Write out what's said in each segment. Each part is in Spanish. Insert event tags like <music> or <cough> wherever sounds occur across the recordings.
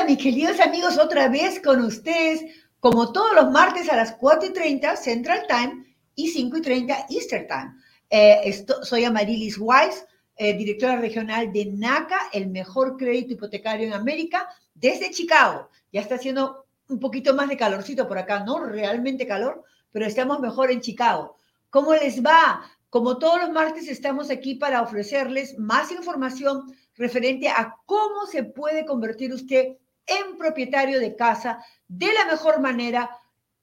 Hola, mis queridos amigos, otra vez con ustedes, como todos los martes a las 4 y 30 Central Time y 5 y 30 Eastern Time. Eh, soy Amarilis Wise, eh, directora regional de NACA, el mejor crédito hipotecario en América, desde Chicago. Ya está haciendo un poquito más de calorcito por acá, no realmente calor, pero estamos mejor en Chicago. ¿Cómo les va? Como todos los martes estamos aquí para ofrecerles más información referente a cómo se puede convertir usted en propietario de casa de la mejor manera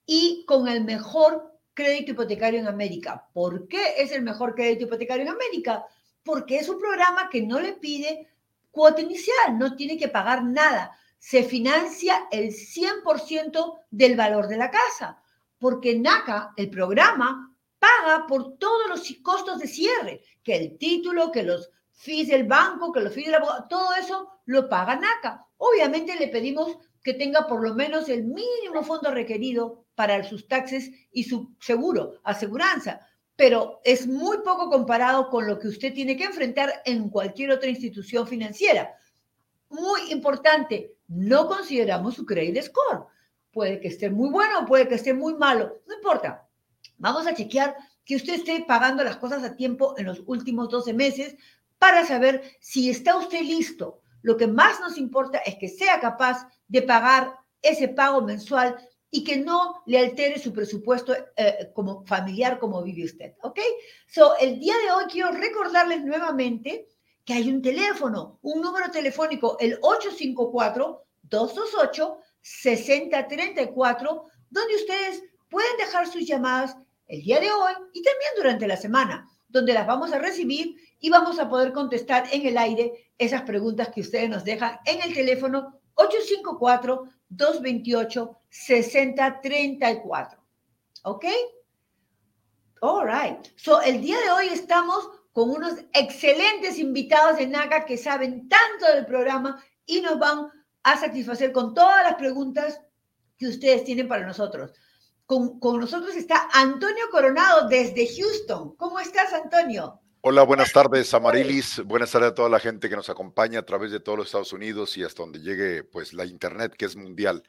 y con el mejor crédito hipotecario en América. ¿Por qué es el mejor crédito hipotecario en América? Porque es un programa que no le pide cuota inicial, no tiene que pagar nada. Se financia el 100% del valor de la casa, porque NACA, el programa, paga por todos los costos de cierre, que el título, que los fees del banco, que los fees del abogado, todo eso lo paga NACA. Obviamente le pedimos que tenga por lo menos el mínimo fondo requerido para sus taxes y su seguro, aseguranza, pero es muy poco comparado con lo que usted tiene que enfrentar en cualquier otra institución financiera. Muy importante, no consideramos su credit score. Puede que esté muy bueno, puede que esté muy malo, no importa. Vamos a chequear que usted esté pagando las cosas a tiempo en los últimos 12 meses para saber si está usted listo. Lo que más nos importa es que sea capaz de pagar ese pago mensual y que no le altere su presupuesto eh, como familiar como vive usted, ¿ok? So, el día de hoy quiero recordarles nuevamente que hay un teléfono, un número telefónico, el 854-228-6034, donde ustedes pueden dejar sus llamadas el día de hoy y también durante la semana, donde las vamos a recibir y vamos a poder contestar en el aire esas preguntas que ustedes nos dejan en el teléfono 854-228-6034. ¿Ok? All right. So, el día de hoy estamos con unos excelentes invitados de NACA que saben tanto del programa y nos van a satisfacer con todas las preguntas que ustedes tienen para nosotros. Con, con nosotros está Antonio Coronado desde Houston. ¿Cómo estás, Antonio? Hola, buenas tardes, Amarilis. Buenas tardes a toda la gente que nos acompaña a través de todos los Estados Unidos y hasta donde llegue pues la internet que es mundial.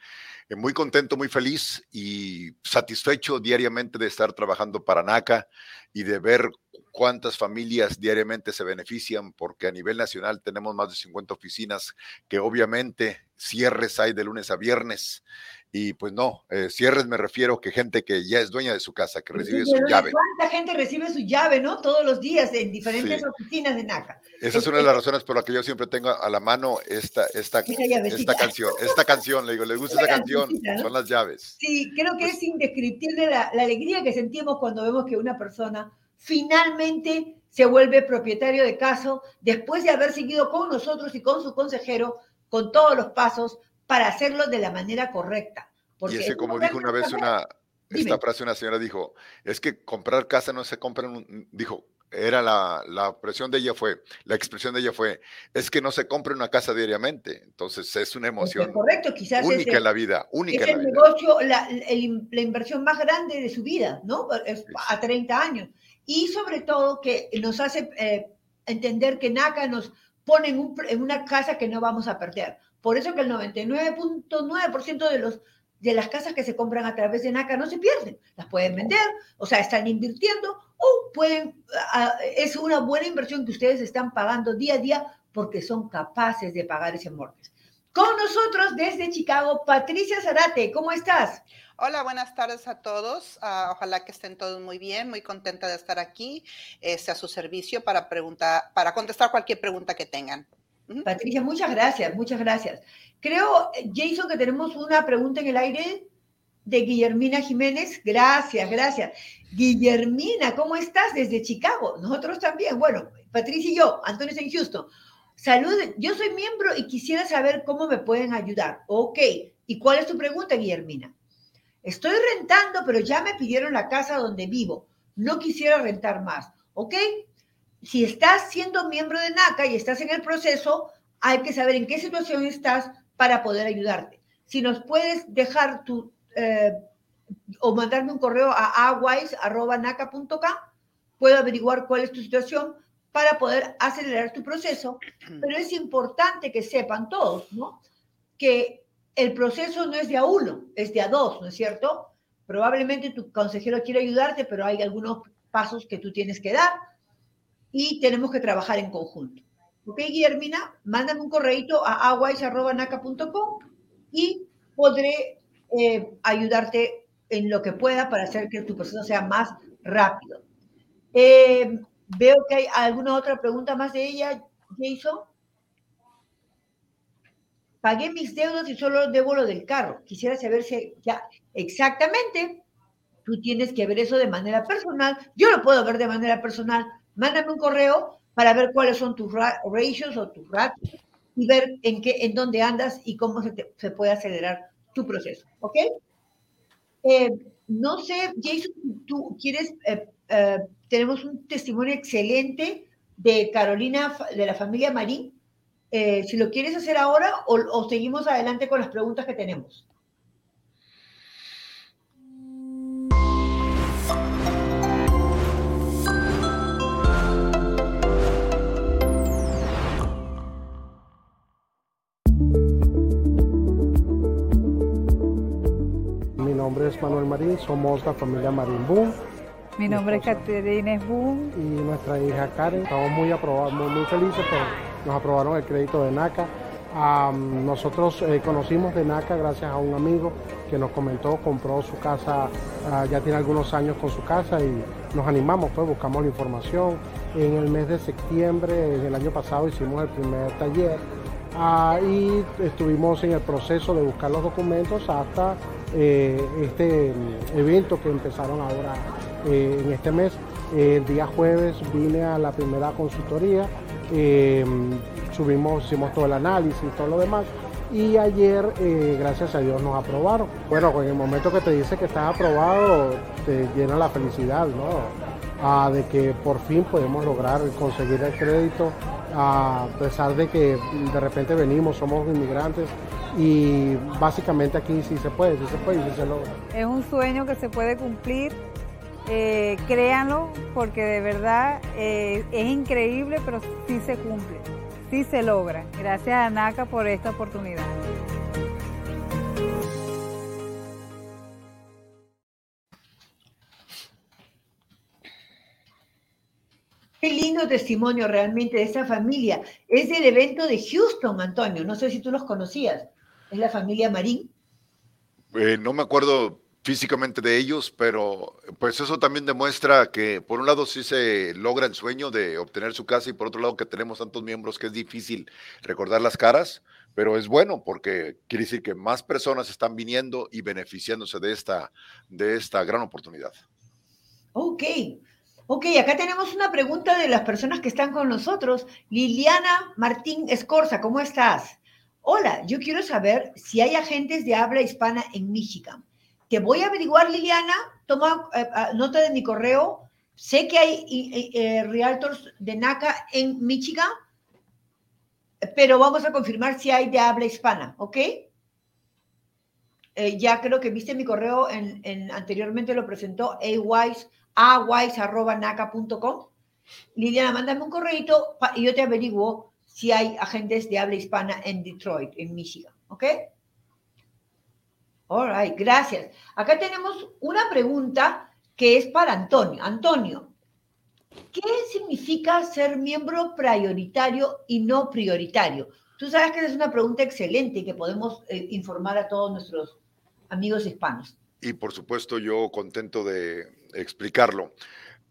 Eh, muy contento, muy feliz y satisfecho diariamente de estar trabajando para NACA y de ver cuántas familias diariamente se benefician, porque a nivel nacional tenemos más de 50 oficinas que obviamente cierres hay de lunes a viernes y pues no, eh, cierres me refiero que gente que ya es dueña de su casa, que recibe su llave. ¿Cuánta gente recibe su llave, no? Todos los días en diferentes oficinas de NACA. Esa es una de las razones por la que yo siempre tengo a la mano esta, esta, esta canción. Esta canción, le digo, ¿le gusta esta canción? Son las llaves. Sí, creo que pues es indescriptible la, la alegría que sentimos cuando vemos que una persona finalmente se vuelve propietario de casa después de haber seguido con nosotros y con su consejero con todos los pasos para hacerlo de la manera correcta. y ese, como dijo una vez una, <laughs> esta frase una señora dijo, es que comprar casa no se compra en un, dijo, era la, la expresión de ella fue, la expresión de ella fue, es que no se compra una casa diariamente, entonces es una emoción correcto, quizás única en la vida, única es el negocio, la, la, inversión más grande de su vida, ¿no? A 30 años. Y sobre todo que nos hace eh, entender que NACA nos pone en, en una casa que no vamos a perder. Por eso que el 99.9% de de las casas que se compran a través de NACA no se pierden, las pueden vender, o sea, están invirtiendo o pueden, es una buena inversión que ustedes están pagando día a día porque son capaces de pagar ese mortgage. Con nosotros desde Chicago, Patricia Zarate, ¿cómo estás? Hola, buenas tardes a todos. Ah, ojalá que estén todos muy bien, muy contenta de estar aquí, este, a su servicio para para contestar cualquier pregunta que tengan. Patricia, muchas gracias, muchas gracias. Creo, Jason, que tenemos una pregunta en el aire de Guillermina Jiménez. Gracias, gracias. Guillermina, ¿cómo estás desde Chicago? Nosotros también. Bueno, Patricia y yo, Antonio en Houston. Salud, yo soy miembro y quisiera saber cómo me pueden ayudar. Ok, ¿y cuál es tu pregunta, Guillermina? Estoy rentando, pero ya me pidieron la casa donde vivo. No quisiera rentar más. ¿Ok? Si estás siendo miembro de NACA y estás en el proceso, hay que saber en qué situación estás para poder ayudarte. Si nos puedes dejar tu eh, o mandarme un correo a awise.naca.com, puedo averiguar cuál es tu situación para poder acelerar tu proceso, pero es importante que sepan todos, ¿no? que el proceso no es de a uno, es de a dos, ¿no es cierto? Probablemente tu consejero quiere ayudarte, pero hay algunos pasos que tú tienes que dar y tenemos que trabajar en conjunto. ¿Ok, Guillermina? Mándame un correito a aguais.naca.com y podré eh, ayudarte en lo que pueda para hacer que tu proceso sea más rápido. Eh, veo que hay alguna otra pregunta más de ella, Jason. Pagué mis deudas y solo debo lo del carro. Quisiera saber si ya exactamente tú tienes que ver eso de manera personal. Yo lo puedo ver de manera personal. Mándame un correo para ver cuáles son tus ratios o tus ratios y ver en qué, en dónde andas y cómo se, puede acelerar tu proceso. ¿Ok? Eh, no sé, Jason, tú quieres, eh, eh, tenemos un testimonio excelente de Carolina, de la familia Marín. si lo quieres hacer ahora o seguimos adelante con las preguntas que tenemos. Nombre es Manuel Marín, somos la familia Marín Boom. Mi nombre es Caterina Boom. Y nuestra hija Karen. Estamos muy aprobados, muy, felices, porque nos aprobaron el crédito de NACA. nosotros eh, conocimos de NACA gracias a un amigo que nos comentó, compró su casa, ah, ya tiene algunos años con su casa y nos animamos, pues buscamos la información. En el mes de septiembre del año pasado hicimos el primer taller ah, y estuvimos en el proceso de buscar los documentos hasta eh, este evento que empezaron ahora eh, en este mes. el día jueves vine a la primera consultoría, eh, subimos, hicimos todo el análisis y todo lo demás. Y ayer, gracias a Dios, nos aprobaron. Bueno, en el momento que te dice que estás aprobado, te llena la felicidad, ¿no? Ah, de que por fin podemos lograr conseguir el crédito, a pesar de que de repente venimos, somos inmigrantes, y básicamente aquí sí se puede, sí se puede y sí se logra. Es un sueño que se puede cumplir, eh, créanlo, porque de verdad eh, es increíble, pero sí se cumple, sí se logra. Gracias a NACA por esta oportunidad. Qué lindo testimonio realmente de esta familia. Es del evento de Houston, Antonio. No sé si tú los conocías es la familia Marín. Eh, no me acuerdo físicamente de ellos, pero pues eso también demuestra que por un lado sí se logra el sueño de obtener su casa y por otro lado que tenemos tantos miembros que es difícil recordar las caras, pero es bueno porque quiere decir que más personas están viniendo y beneficiándose de esta, de esta gran oportunidad. Ok, ok, acá tenemos una pregunta de las personas que están con nosotros. Liliana Martín Escorza, ¿cómo estás? Hola, yo quiero saber si hay agentes de habla hispana en Michigan. Te voy a averiguar, Liliana, toma eh, ah, nota de mi correo. Sé que hay eh, realtors de NACA en Michigan, pero vamos a confirmar si hay de habla hispana, ¿ok? Eh, ya creo que viste mi correo, en, anteriormente lo presentó awise.naca.com. Liliana, mándame un correo y yo te averiguo si hay agentes de habla hispana en Detroit, en Michigan. ¿Ok? All right, gracias. Acá tenemos una pregunta que es para Antonio. Antonio, ¿qué significa ser miembro prioritario y no prioritario? Tú sabes que es una pregunta excelente y que podemos eh, informar a todos nuestros amigos hispanos. Y por supuesto, yo contento de explicarlo.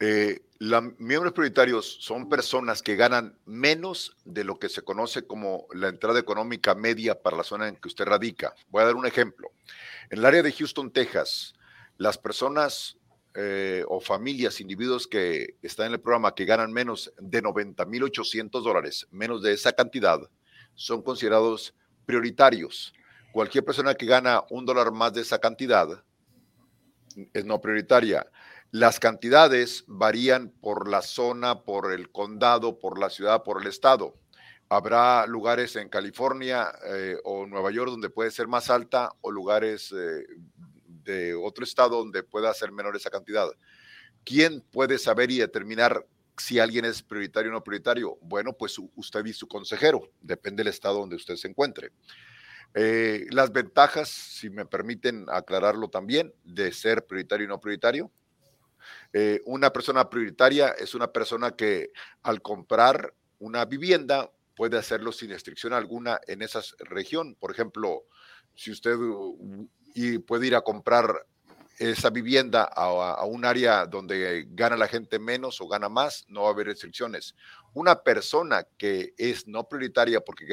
Eh, miembros prioritarios son personas que ganan menos de lo que se conoce como la entrada económica media para la zona en que usted radica. Voy a dar un ejemplo. En el área de Houston, Texas, las personas eh, o familias, individuos que están en el programa que ganan menos de 90.800 dólares, menos de esa cantidad, son considerados prioritarios. Cualquier persona que gana un dólar más de esa cantidad es no prioritaria. Las cantidades varían por la zona, por el condado, por la ciudad, por el estado. Habrá lugares en California eh, o Nueva York donde puede ser más alta o lugares eh, de otro estado donde pueda ser menor esa cantidad. ¿Quién puede saber y determinar si alguien es prioritario o no prioritario? Bueno, pues usted y su consejero, depende del estado donde usted se encuentre. Eh, las ventajas, si me permiten aclararlo también, de ser prioritario y no prioritario. Eh, una persona prioritaria es una persona que al comprar una vivienda puede hacerlo sin restricción alguna en esa región. Por ejemplo, si usted y puede ir a comprar esa vivienda a, un área donde gana la gente menos o gana más, no va a haber restricciones. Una persona que es no prioritaria porque,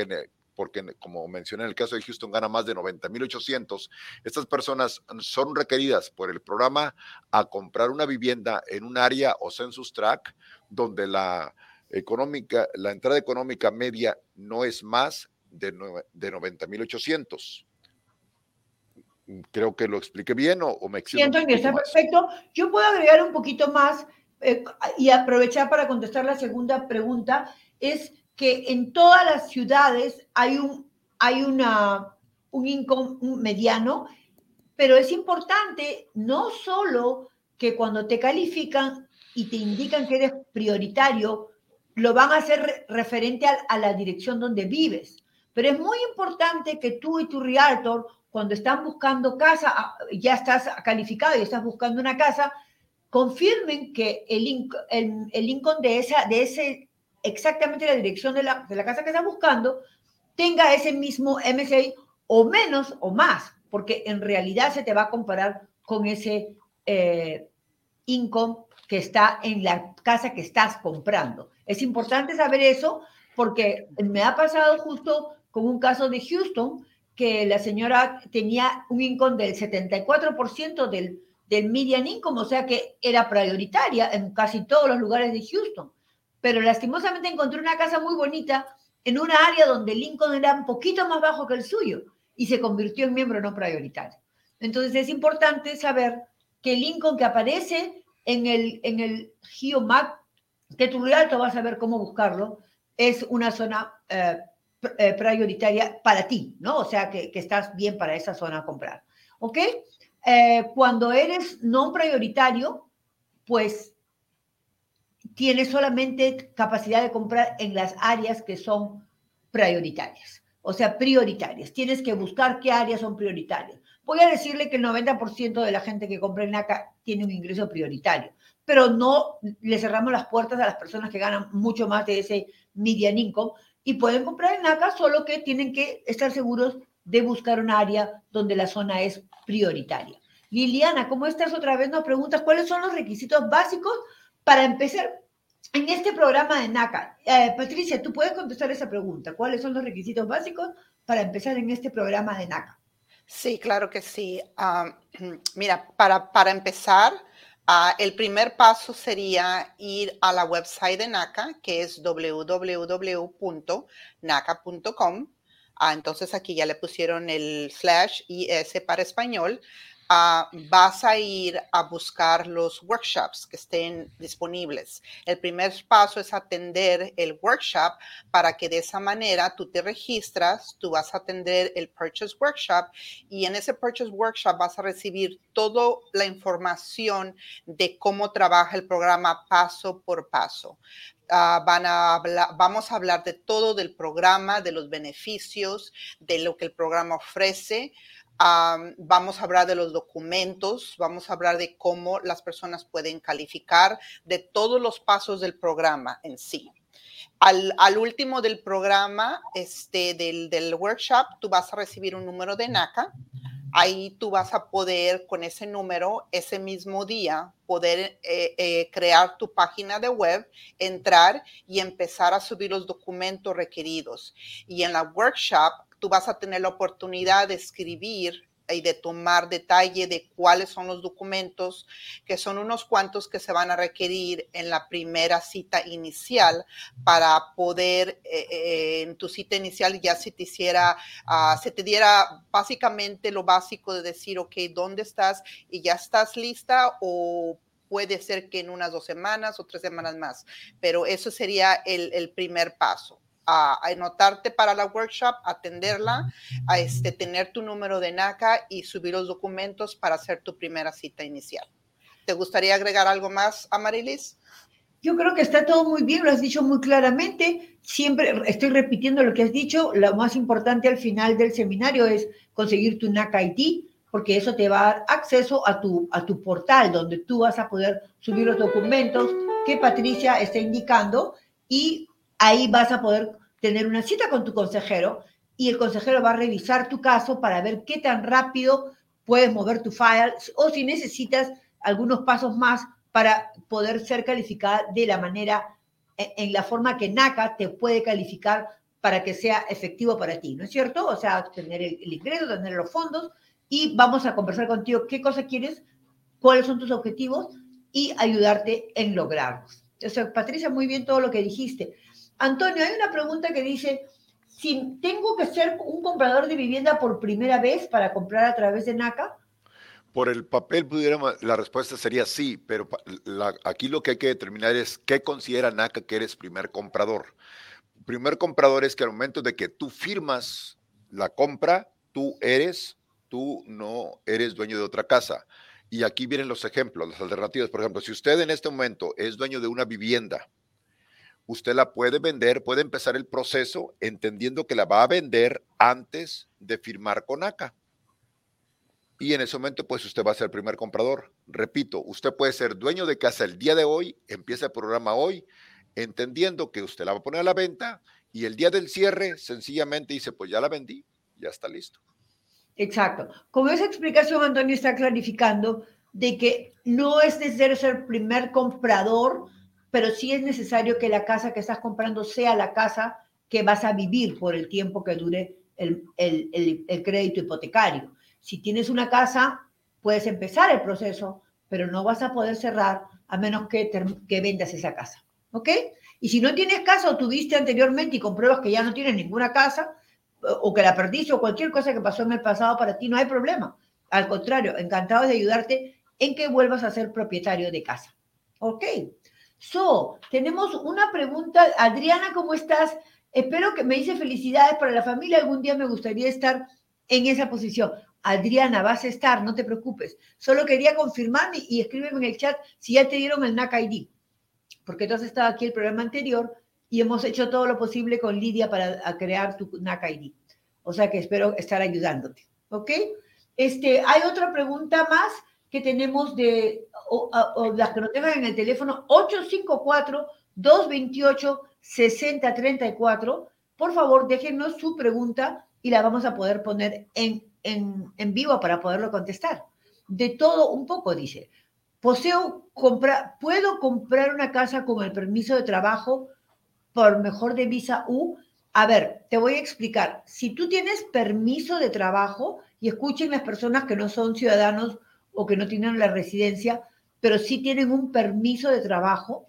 porque como mencioné en el caso de Houston, gana más de 90.800, estas personas son requeridas por el programa a comprar una vivienda en un área o census track donde la económica, la entrada económica media no es más de, de 90.800 creo que lo expliqué bien o, me Siento que está perfecto. Yo puedo agregar un poquito más eh, y aprovechar para contestar la segunda pregunta. Es que en todas las ciudades hay un, hay una, un income mediano, pero es importante no solo que cuando te califican y te indican que eres prioritario, lo van a hacer referente a, la dirección donde vives. Pero es muy importante que tú y tu realtor cuando están buscando casa, ah, ya estás calificado y estás buscando una casa, confirmen que el, el, el income de, esa, de ese, exactamente la dirección de la, de la casa que estás buscando, tenga ese mismo MSA o menos o más, porque en realidad se te va a comparar con ese eh, income que está en la casa que estás comprando. Es importante saber eso porque me ha pasado justo con un caso de Houston que la señora tenía un income del 74% del, del median income, o sea que era prioritaria en casi todos los lugares de Houston. Pero lastimosamente encontró una casa muy bonita en una área donde el income era un poquito más bajo que el suyo y se convirtió en miembro no prioritario. Entonces es importante saber que el income que aparece en el, en el GeoMap, que tu realto vas a ver cómo buscarlo, es una zona eh, eh, prioritaria para ti, ¿no? O sea, que, estás bien para esa zona a comprar. ¿Ok? Eh, cuando eres no prioritario, pues tienes solamente capacidad de comprar en las áreas que son prioritarias. O sea, prioritarias. Tienes que buscar qué áreas son prioritarias. Voy a decirle que el 90% de la gente que compra en NACA tiene un ingreso prioritario, pero no le cerramos las puertas a las personas que ganan mucho más de ese median income, y pueden comprar en NACA, solo que tienen que estar seguros de buscar un área donde la zona es prioritaria. Liliana, ¿cómo estás otra vez? Nos preguntas cuáles son los requisitos básicos para empezar en este programa de NACA. Eh, Patricia, tú puedes contestar esa pregunta. ¿Cuáles son los requisitos básicos para empezar en este programa de NACA? Sí, claro que sí. <clears throat> Mira, para, para empezar, Ah, el primer paso sería ir a la website de NACA, que es www.naca.com. Ah, entonces aquí ya le pusieron el slash IS para español. Ah, vas a ir a buscar los workshops que estén disponibles. El primer paso es atender el workshop para que de esa manera tú te registras, tú vas a atender el Purchase Workshop y en ese Purchase Workshop vas a recibir toda la información de cómo trabaja el programa paso por paso. Uh, van a vamos a hablar de todo del programa, de los beneficios, de lo que el programa ofrece vamos a hablar de los documentos, vamos a hablar de cómo las personas pueden calificar, de todos los pasos del programa en sí. Al, último del programa, este, del, workshop, tú vas a recibir un número de NACA. Ahí tú vas a poder, con ese número, ese mismo día, poder eh, eh, crear tu página de web, entrar y empezar a subir los documentos requeridos. Y en la workshop tú vas a tener la oportunidad de escribir y de tomar detalle de cuáles son los documentos, que son unos cuantos que se van a requerir en la primera cita inicial para poder eh, eh, en tu cita inicial ya se te hiciera, ah, se te diera básicamente lo básico de decir, ok, ¿dónde estás? Y ya estás lista o puede ser que en unas dos semanas o tres semanas más, pero eso sería el, el primer paso a, anotarte para la workshop, atenderla, a este, tener tu número de NACA y subir los documentos para hacer tu primera cita inicial. ¿Te gustaría agregar algo más, Amarilis? Yo creo que está todo muy bien, lo has dicho muy claramente. Siempre estoy repitiendo lo que has dicho. Lo más importante al final del seminario es conseguir tu NAC ID, porque eso te va a dar acceso a tu, a tu portal, donde tú vas a poder subir los documentos que Patricia está indicando y ahí vas a poder tener una cita con tu consejero y el consejero va a revisar tu caso para ver qué tan rápido puedes mover tu file o si necesitas algunos pasos más para poder ser calificada de la manera, en la forma que NACA te puede calificar para que sea efectivo para ti, ¿no es cierto? O sea, tener el, ingreso, tener los fondos y vamos a conversar contigo qué cosa quieres, cuáles son tus objetivos y ayudarte en lograrlos. O Patricia, muy bien todo lo que dijiste. Antonio, hay una pregunta que dice, si tengo que ser un comprador de vivienda por primera vez para comprar a través de NACA, por el papel pudiéramos, la respuesta sería sí, pero aquí lo que hay que determinar es qué considera NACA que eres primer comprador. Primer comprador es que al momento de que tú firmas la compra, tú eres, tú no eres dueño de otra casa. Y aquí vienen los ejemplos, las alternativas. Por ejemplo, si usted en este momento es dueño de una vivienda, usted la puede vender, puede empezar el proceso entendiendo que la va a vender antes de firmar con NACA y en ese momento pues usted va a ser el primer comprador. Repito, usted puede ser dueño de casa el día de hoy, empieza el programa hoy, entendiendo que usted la va a poner a la venta y el día del cierre sencillamente dice, pues ya la vendí, ya está listo. Exacto. Como esa explicación, Antonio está clarificando de que no es necesario ser primer comprador, pero sí es necesario que la casa que estás comprando sea la casa que vas a vivir por el tiempo que dure el, crédito hipotecario. Si tienes una casa, puedes empezar el proceso, pero no vas a poder cerrar a menos que, que vendas esa casa. ¿Ok? Y si no tienes casa o tuviste anteriormente y compruebas que ya no tienes ninguna casa, o que la perdiste o cualquier cosa que pasó en el pasado para ti, no hay problema. Al contrario, encantado de ayudarte en que vuelvas a ser propietario de casa. ¿Ok? So, tenemos una pregunta. Adriana, ¿cómo estás? Espero que me dice felicidades para la familia. Algún día me gustaría estar en esa posición. Adriana, vas a estar, no te preocupes. Solo quería confirmarme y escríbeme en el chat si ya te dieron el NAC ID, porque tú has estado aquí el programa anterior y hemos hecho todo lo posible con Lidia para crear tu NAC ID. O sea que espero estar ayudándote, ¿ok? Este, hay otra pregunta más que tenemos de, o, las que nos tengan en el teléfono, 854-228-6034. Por favor, déjenos su pregunta y la vamos a poder poner en en, vivo para poderlo contestar. De todo un poco, dice. Poseo comprar, puedo comprar una casa con el permiso de trabajo por mejor de visa U. A ver, te voy a explicar. Si tú tienes permiso de trabajo, y escuchen las personas que no son ciudadanos o que no tienen la residencia, pero sí tienen un permiso de trabajo,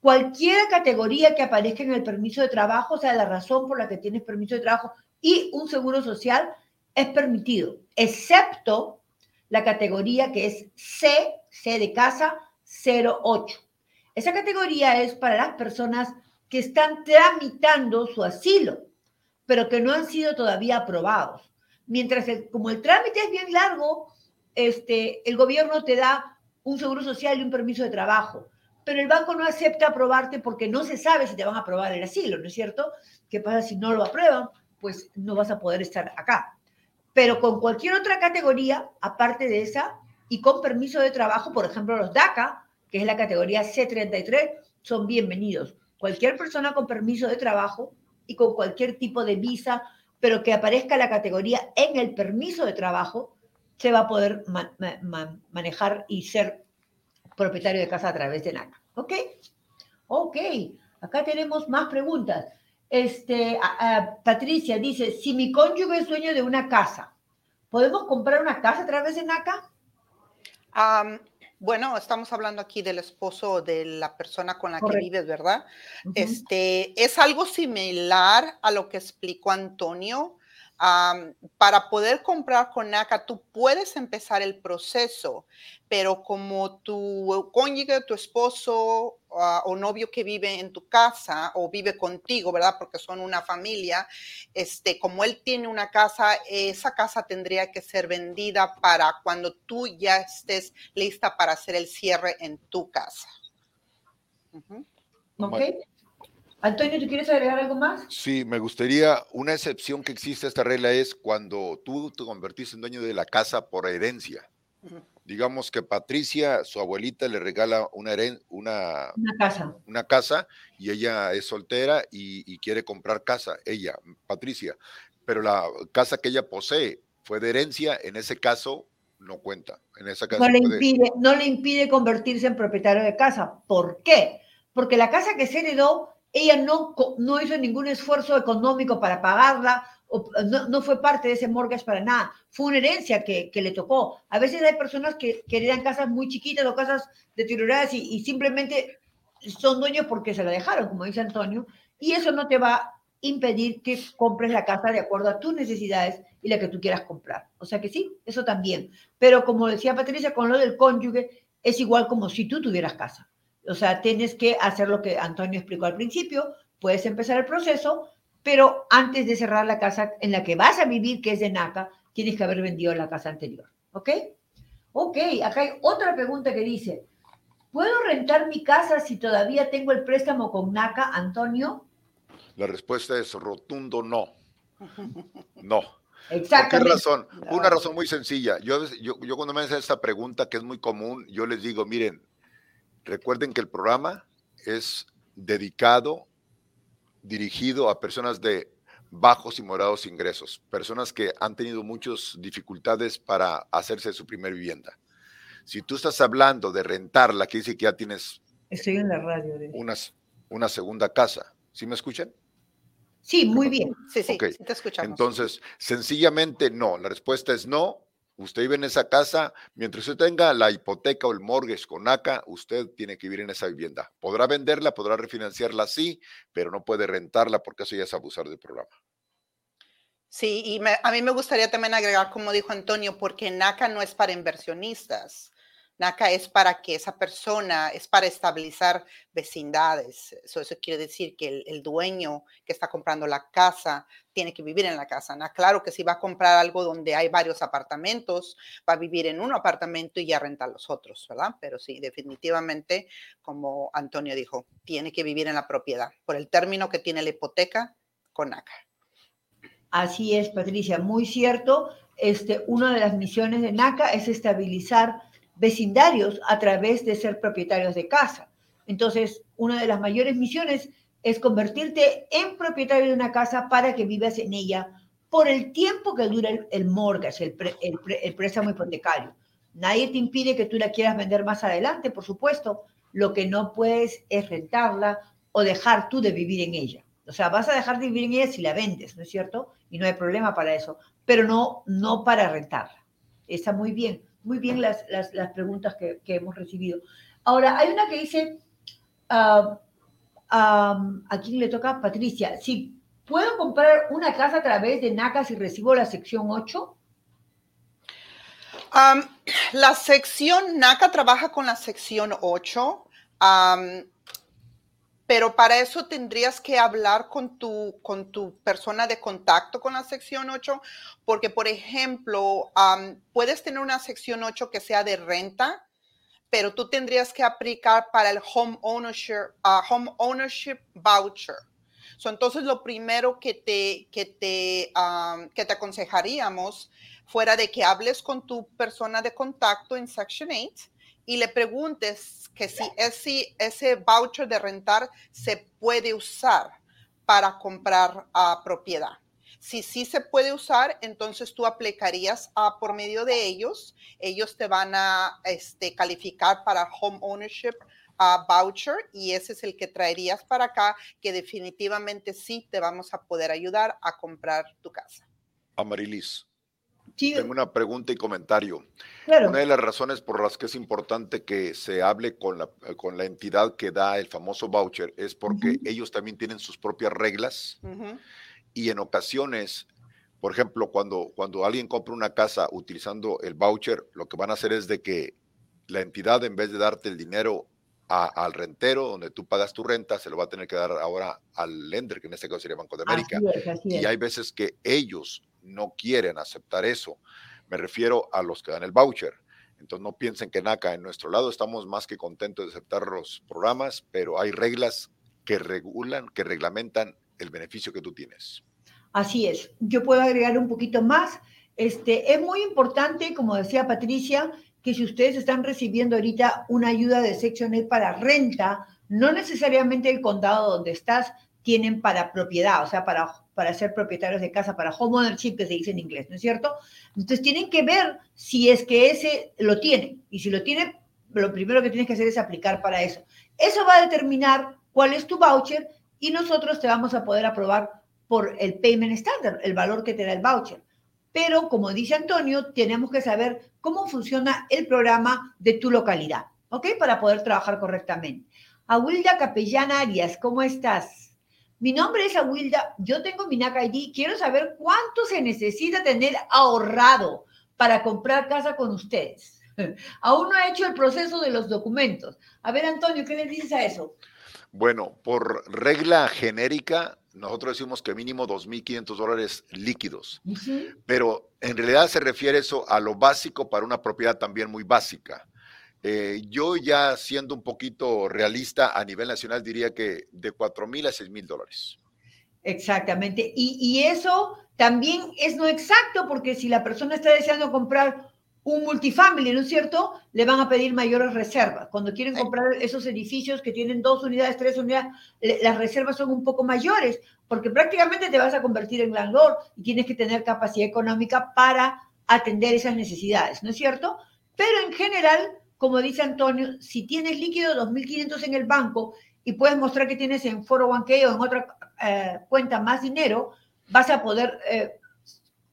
cualquier categoría que aparezca en el permiso de trabajo, o sea, la razón por la que tienes permiso de trabajo y un seguro social, es permitido, excepto la categoría que es C, C de casa 08. Esa categoría es para las personas que están tramitando su asilo, pero que no han sido todavía aprobados. Mientras, como el trámite es bien largo, este, el gobierno te da un seguro social y un permiso de trabajo, pero el banco no acepta aprobarte porque no se sabe si te van a aprobar el asilo, ¿no es cierto? ¿Qué pasa si no lo aprueban? Pues no vas a poder estar acá pero con cualquier otra categoría, aparte de esa, y con permiso de trabajo, por ejemplo, los DACA, que es la categoría C33, son bienvenidos. Cualquier persona con permiso de trabajo y con cualquier tipo de visa, pero que aparezca la categoría en el permiso de trabajo, se va a poder manejar y ser propietario de casa a través de NACA. ¿Ok? Ok, acá tenemos más preguntas. Este, Patricia dice, si mi cónyuge es dueño de una casa, ¿podemos comprar una casa a través de NACA? bueno, estamos hablando aquí del esposo de la persona con la que vives, ¿verdad? Este, es algo similar a lo que explicó Antonio para poder comprar con NACA, tú puedes empezar el proceso, pero como tu cónyuge, tu esposo ah, o novio que vive en tu casa o vive contigo, ¿verdad? Porque son una familia, este, como él tiene una casa, esa casa tendría que ser vendida para cuando tú ya estés lista para hacer el cierre en tu casa. ¿Ok? Antonio, ¿tú quieres agregar algo más? Sí, me gustaría, una excepción que existe a esta regla es cuando tú te convertiste en dueño de la casa por herencia. Digamos que Patricia, su abuelita, le regala una, una, una, casa. una casa y ella es soltera y, quiere comprar casa, ella, Patricia, pero la casa que ella posee fue de herencia, en ese caso no cuenta. En esa casa no, le impide, no le impide convertirse en propietario de casa. ¿Por qué? Porque la casa que se heredó ella no, no hizo ningún esfuerzo económico para pagarla, no, no, fue parte de ese mortgage para nada, fue una herencia que, que le tocó. A veces hay personas que, que heredan casas muy chiquitas o casas deterioradas y, y, simplemente son dueños porque se la dejaron, como dice Antonio, y eso no te va a impedir que compres la casa de acuerdo a tus necesidades y la que tú quieras comprar. O sea que sí, eso también. Pero como decía Patricia, con lo del cónyuge, es igual como si tú tuvieras casa. O sea, tienes que hacer lo que Antonio explicó al principio, puedes empezar el proceso, pero antes de cerrar la casa en la que vas a vivir, que es de NACA, tienes que haber vendido la casa anterior. ¿Ok? Ok, acá hay otra pregunta que dice, ¿puedo rentar mi casa si todavía tengo el préstamo con NACA, Antonio? La respuesta es rotundo no. No. Exacto. ¿Por qué razón? Una razón muy sencilla. Yo, yo, yo cuando me hacen esta pregunta, que es muy común, yo les digo, miren, Recuerden que el programa es dedicado, dirigido a personas de bajos y morados ingresos, personas que han tenido muchas dificultades para hacerse su primer vivienda. Si tú estás hablando de rentarla, que dice que ya tienes Estoy en la radio una, una segunda casa, ¿sí me escuchan? Sí, muy bien. Sí, sí, sí te escuchamos. Entonces, sencillamente no, la respuesta es no, Usted vive en esa casa, mientras usted tenga la hipoteca o el mortgage con ACA, usted tiene que vivir en esa vivienda. Podrá venderla, podrá refinanciarla, sí, pero no puede rentarla porque eso ya es abusar del programa. Sí, y a mí me gustaría también agregar, como dijo Antonio, porque NACA no es para inversionistas. NACA es para que esa persona, es para estabilizar vecindades. Eso, eso quiere decir que el, dueño que está comprando la casa tiene que vivir en la casa. ¿no? Claro que si va a comprar algo donde hay varios apartamentos, va a vivir en un apartamento y ya renta los otros, ¿verdad? Pero sí, definitivamente, como Antonio dijo, tiene que vivir en la propiedad por el término que tiene la hipoteca con NACA. Así es, Patricia, muy cierto. Este, una de las misiones de NACA es estabilizar vecindarios a través de ser propietarios de casa. Entonces, una de las mayores misiones es convertirte en propietario de una casa para que vivas en ella por el tiempo que dura el, mortgage, el, el préstamo hipotecario. Nadie te impide que tú la quieras vender más adelante, por supuesto. Lo que no puedes es rentarla o dejar tú de vivir en ella. O sea, vas a dejar de vivir en ella si la vendes, ¿no es cierto? Y no hay problema para eso, pero no, no para rentarla. Está muy bien muy bien las, las, preguntas que, que, hemos recibido. Ahora, hay una que dice, uh, ¿a quién le toca? Patricia, si puedo comprar una casa a través de NACA si recibo la sección 8. la sección NACA trabaja con la sección 8 pero para eso tendrías que hablar con tu, con tu persona de contacto con la sección 8, porque, por ejemplo, puedes tener una sección 8 que sea de renta, pero tú tendrías que aplicar para el home ownership, uh, home ownership voucher. entonces, lo primero que te, que, te, que te aconsejaríamos fuera de que hables con tu persona de contacto en Section 8 y le preguntes que si ese, voucher de rentar se puede usar para comprar a propiedad. Si sí se puede usar, entonces tú aplicarías a, por medio de ellos. Ellos te van a este, calificar para home ownership voucher y ese es el que traerías para acá, que definitivamente sí te vamos a poder ayudar a comprar tu casa. Amarilis, tengo una pregunta y comentario. Una de las razones por las que es importante que se hable con la, con la entidad que da el famoso voucher es porque ellos también tienen sus propias reglas y en ocasiones, por ejemplo, cuando, cuando alguien compra una casa utilizando el voucher, lo que van a hacer es de que la entidad en vez de darte el dinero al rentero, donde tú pagas tu renta, se lo va a tener que dar ahora al lender, que en este caso sería Banco de América. y hay veces que ellos no quieren aceptar eso. Me refiero a los que dan el voucher. Entonces no piensen que NACA en nuestro lado estamos más que contentos de aceptar los programas, pero hay reglas que regulan, que reglamentan el beneficio que tú tienes. Así es. Yo puedo agregar un poquito más. Este, es muy importante, como decía Patricia, que si ustedes están recibiendo ahorita una ayuda de Section 8 para renta, no necesariamente el condado donde estás tienen para propiedad, o sea, para, para ser propietarios de casa, para home ownership, que se dice en inglés, ¿no es cierto? Entonces tienen que ver si es que ese lo tienen. Y si lo tienen, lo primero que tienes que hacer es aplicar para eso. Eso va a determinar cuál es tu voucher y nosotros te vamos a poder aprobar por el payment standard, el valor que te da el voucher. Pero, como dice Antonio, tenemos que saber cómo funciona el programa de tu localidad, ¿ok? Para poder trabajar correctamente. Awilda Capellana Arias, ¿cómo estás? Mi nombre es Awilda, yo tengo mi NAC ID, quiero saber cuánto se necesita tener ahorrado para comprar casa con ustedes. <laughs> Aún no he hecho el proceso de los documentos. A ver, Antonio, ¿qué le dices a eso? Bueno, por regla genérica, nosotros decimos que mínimo 2.500 dólares líquidos, pero en realidad se refiere eso a lo básico para una propiedad también muy básica. Eh, yo ya siendo un poquito realista a nivel nacional diría que de 4.000 a 6.000 dólares. Exactamente. Y, y, eso también es no exacto porque si la persona está deseando comprar un multifamily, ¿no es cierto? Le van a pedir mayores reservas. Cuando quieren comprar esos edificios que tienen dos unidades, tres unidades, las reservas son un poco mayores, porque prácticamente te vas a convertir en landlord y tienes que tener capacidad económica para atender esas necesidades, ¿no es cierto? Pero en general, como dice Antonio, si tienes líquido 2.500 en el banco y puedes mostrar que tienes en 401k o en otra eh, cuenta más dinero, vas a poder eh,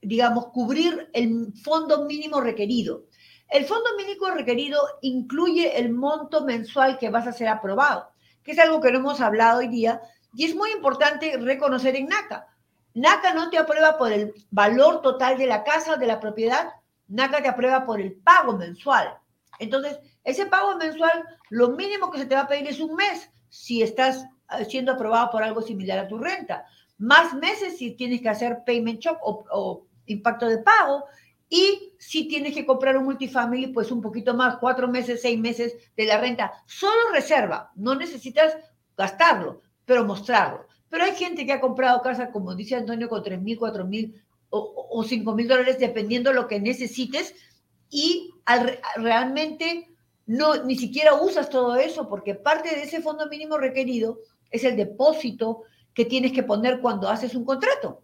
digamos, cubrir el fondo mínimo requerido. El fondo mínimo requerido incluye el monto mensual que vas a ser aprobado, que es algo que no hemos hablado hoy día, y es muy importante reconocer en NACA. NACA no te aprueba por el valor total de la casa, de la propiedad, NACA te aprueba por el pago mensual. Entonces, ese pago mensual, lo mínimo que se te va a pedir es un mes si estás eh, siendo aprobado por algo similar a tu renta. Más meses si tienes que hacer payment shock o, o impacto de pago. Y si tienes que comprar un multifamily, pues un poquito más, cuatro meses, seis meses de la renta. Solo reserva, no necesitas gastarlo, pero mostrarlo. Pero hay gente que ha comprado casa, como dice Antonio, con tres mil, cuatro mil o cinco mil dólares, dependiendo lo que necesites. Y realmente no, ni siquiera usas todo eso, porque parte de ese fondo mínimo requerido es el depósito que tienes que poner cuando haces un contrato.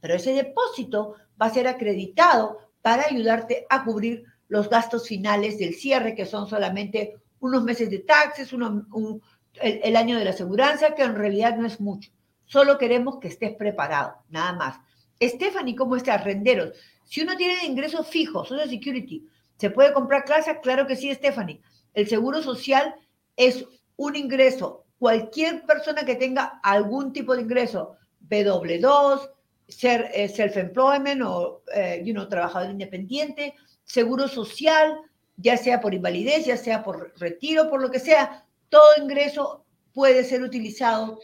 Pero ese depósito va a ser acreditado para ayudarte a cubrir los gastos finales del cierre, que son solamente unos meses de taxes, el, año de la aseguranza, que en realidad no es mucho. Solo queremos que estés preparado, nada más. Stephanie, ¿cómo estás? Renderos. Si uno tiene ingresos fijos, Social Security, ¿se puede comprar casa? Claro que sí, Stephanie. El seguro social es un ingreso. Cualquier persona que tenga algún tipo de ingreso, BW2, ser eh, self-employment o, eh, you know, trabajador independiente, seguro social, ya sea por invalidez, ya sea por retiro, por lo que sea, todo ingreso puede ser utilizado